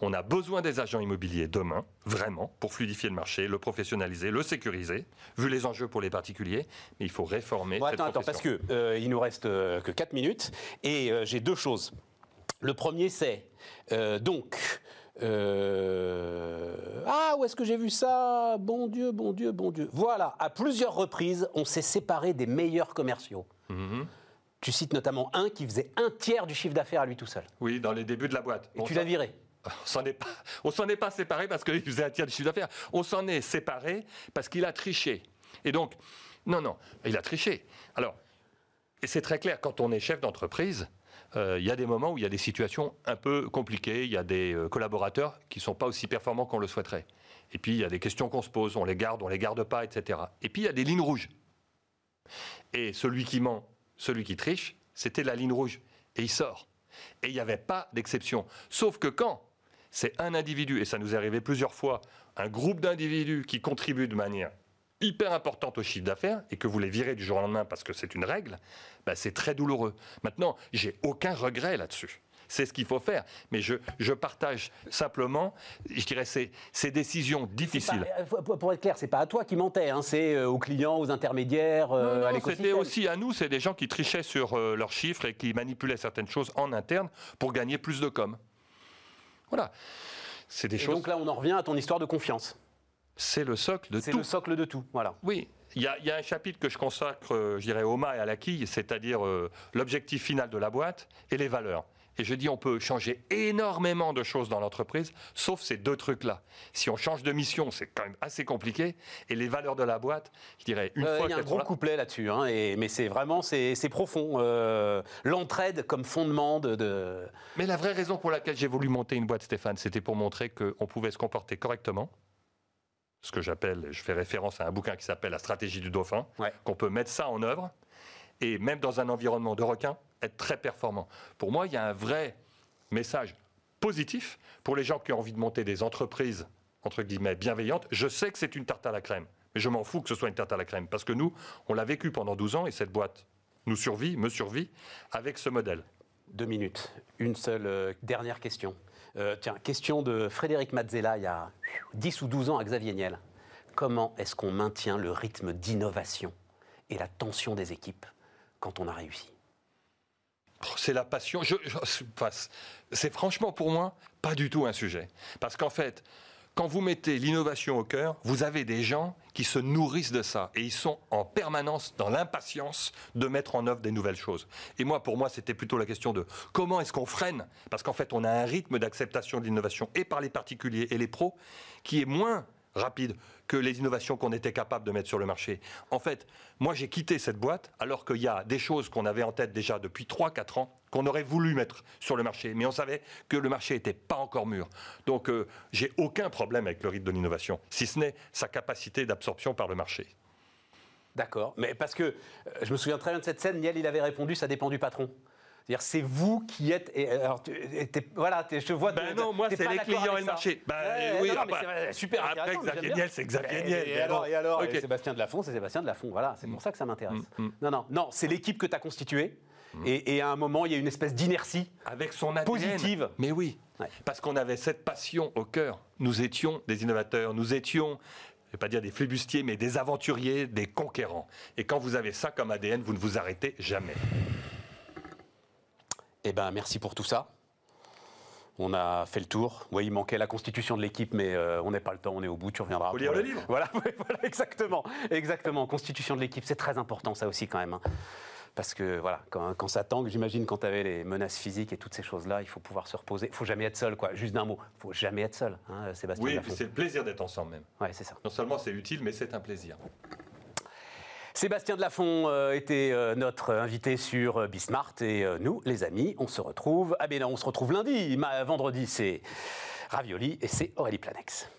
On a besoin des agents immobiliers demain, vraiment, pour fluidifier le marché, le professionnaliser, le sécuriser, vu les enjeux pour les particuliers. Mais il faut réformer Bon, cette attends, attends, parce que euh, il nous reste euh, que 4 minutes et euh, j'ai deux choses. Le premier, c'est euh, donc. ah, où est-ce que j'ai vu ça? Bon Dieu, bon Dieu, bon Dieu. Voilà, à plusieurs reprises, on s'est séparé des meilleurs commerciaux. Mhm. Tu cites notamment un qui faisait un tiers du chiffre d'affaires à lui tout seul. Oui, dans les débuts de la boîte. Et Bon, tu l'as viré. On s'en est pas, séparé parce qu'il faisait un tiers du chiffre d'affaires. On s'en est séparé parce qu'il a triché. Et donc, non, non, il a triché. Alors, et c'est très clair, quand on est chef d'entreprise, euh, il y a des moments où il y a des situations un peu compliquées. Il y a des euh, collaborateurs qui ne sont pas aussi performants qu'on le souhaiterait. Et puis, il y a des questions qu'on se pose, on les garde, on les garde pas, etc. Et puis, il y a des lignes rouges. Et celui qui ment, celui qui triche, c'était la ligne rouge. Et il sort. Et il n'y avait pas d'exception. Sauf que quand c'est un individu, et ça nous est arrivé plusieurs fois, un groupe d'individus qui contribuent de manière hyper importante au chiffre d'affaires et que vous les virez du jour au lendemain parce que c'est une règle, bah, c'est très douloureux. Maintenant, j'ai aucun regret là-dessus. C'est ce qu'il faut faire. Mais je, je partage simplement, je dirais, ces, ces décisions difficiles. Pas, euh, pour être clair, c'est pas à toi qui mentais, hein, c'est euh, aux clients, aux intermédiaires, euh, non, à C'était aussi à nous, c'est des gens qui trichaient sur euh, leurs chiffres et qui manipulaient certaines choses en interne pour gagner plus de com. Voilà. C'est des Et choses. donc là, on en revient à ton histoire de confiance. C'est le socle de C'est tout. le socle de tout. Voilà. Oui, il y, a, il y a un chapitre que je consacre, euh, je dirais, au mât et à la quille, c'est-à-dire euh, l'objectif final de la boîte et les valeurs. Et je dis, on peut changer énormément de choses dans l'entreprise, sauf ces deux trucs-là. Si on change de mission, c'est quand même assez compliqué. Et les valeurs de la boîte, je dirais, une Euh, fois Il y a un gros là- couplet là-dessus, hein, mais c'est vraiment c'est c'est profond. Euh, L'entraide comme fondement de, de- Mais la vraie raison pour laquelle j'ai voulu monter une boîte, Stéphane, c'était pour montrer qu'on pouvait se comporter correctement. Ce que j'appelle, je fais référence à un bouquin qui s'appelle La stratégie du dauphin, Ouais. qu'on peut mettre ça en œuvre, et même dans un environnement de requin, être très performant. Pour moi, il y a un vrai message positif pour les gens qui ont envie de monter des entreprises, entre guillemets, bienveillantes. Je sais que c'est une tarte à la crème, mais je m'en fous que ce soit une tarte à la crème, parce que nous, on l'a vécu pendant 12 ans, et cette boîte nous survit, me survit, avec ce modèle. deux minutes. Une seule euh, dernière question. Euh, tiens, question de Frédéric Mazzella il y a 10 ou 12 ans à Xavier Niel. Comment est-ce qu'on maintient le rythme d'innovation et la tension des équipes? Quand on a réussi Oh, C'est la passion. C'est franchement pour moi pas du tout un sujet. Parce qu'en fait, quand vous mettez l'innovation au cœur, vous avez des gens qui se nourrissent de ça et ils sont en permanence dans l'impatience de mettre en œuvre des nouvelles choses. Et moi, pour moi, c'était plutôt la question de comment est-ce qu'on freine? Parce qu'en fait, on a un rythme d'acceptation de l'innovation et par les particuliers et les pros qui est moins rapide que les innovations qu'on était capable de mettre sur le marché. En fait, moi j'ai quitté cette boîte alors qu'il y a des choses qu'on avait en tête déjà depuis 3-4 ans qu'on aurait voulu mettre sur le marché, mais on savait que le marché n'était pas encore mûr. Donc euh, j'ai aucun problème avec le rythme de l'innovation, si ce n'est sa capacité d'absorption par le marché. D'accord. Mais parce que euh, je me souviens très bien de cette scène, Niel, il avait répondu ça dépend du patron. C'est-à-dire, c'est vous qui êtes. Et, alors, tu- et voilà, je vois. Ben non, moi c'est les clients et le marché. Ben, Ouais, oui, non, non, mais après- c'est super après, Xavier. Niel, c'est Xavier Et- Niel, Et, alors, et alors, Ok. et Sébastien de Lafont, c'est Sébastien de Lafont. Voilà, c'est pour ça que ça m'intéresse. mm. Non, non, non, c'est l'équipe que tu as constituée. Et, et à un moment, il y a une espèce d'inertie. Avec son ADN. Positive. Mais oui, Ouais. parce qu'on avait cette passion au cœur. Nous étions des innovateurs, nous étions, je ne vais pas dire des flibustiers, mais des aventuriers, des conquérants. Et quand vous avez ça comme ADN, vous ne vous arrêtez jamais. Eh ben, merci pour tout ça. On a fait le tour. Oui, il manquait la constitution de l'équipe, mais euh, on n'est pas le temps, on est au bout, tu reviendras. Faut lire le livre. Voilà, voilà, exactement. Exactement. Constitution de l'équipe, c'est très important, ça aussi, quand même. hein. Parce que, voilà, quand, quand ça tangue, j'imagine, quand tu avais les menaces physiques et toutes ces choses-là, il faut pouvoir se reposer. Il faut jamais être seul, quoi. Juste d'un mot. Il faut jamais être seul, hein, Sébastien Oui, c'est le plaisir d'être ensemble même. Ouais, c'est ça. Non seulement c'est utile, mais c'est un plaisir. Sébastien Delafont euh, était euh, notre invité sur euh, Bismart et nous, les amis, on se retrouve. Ah ben non, on se retrouve lundi. Vendredi, c'est Ravioli et c'est Aurélie Planex.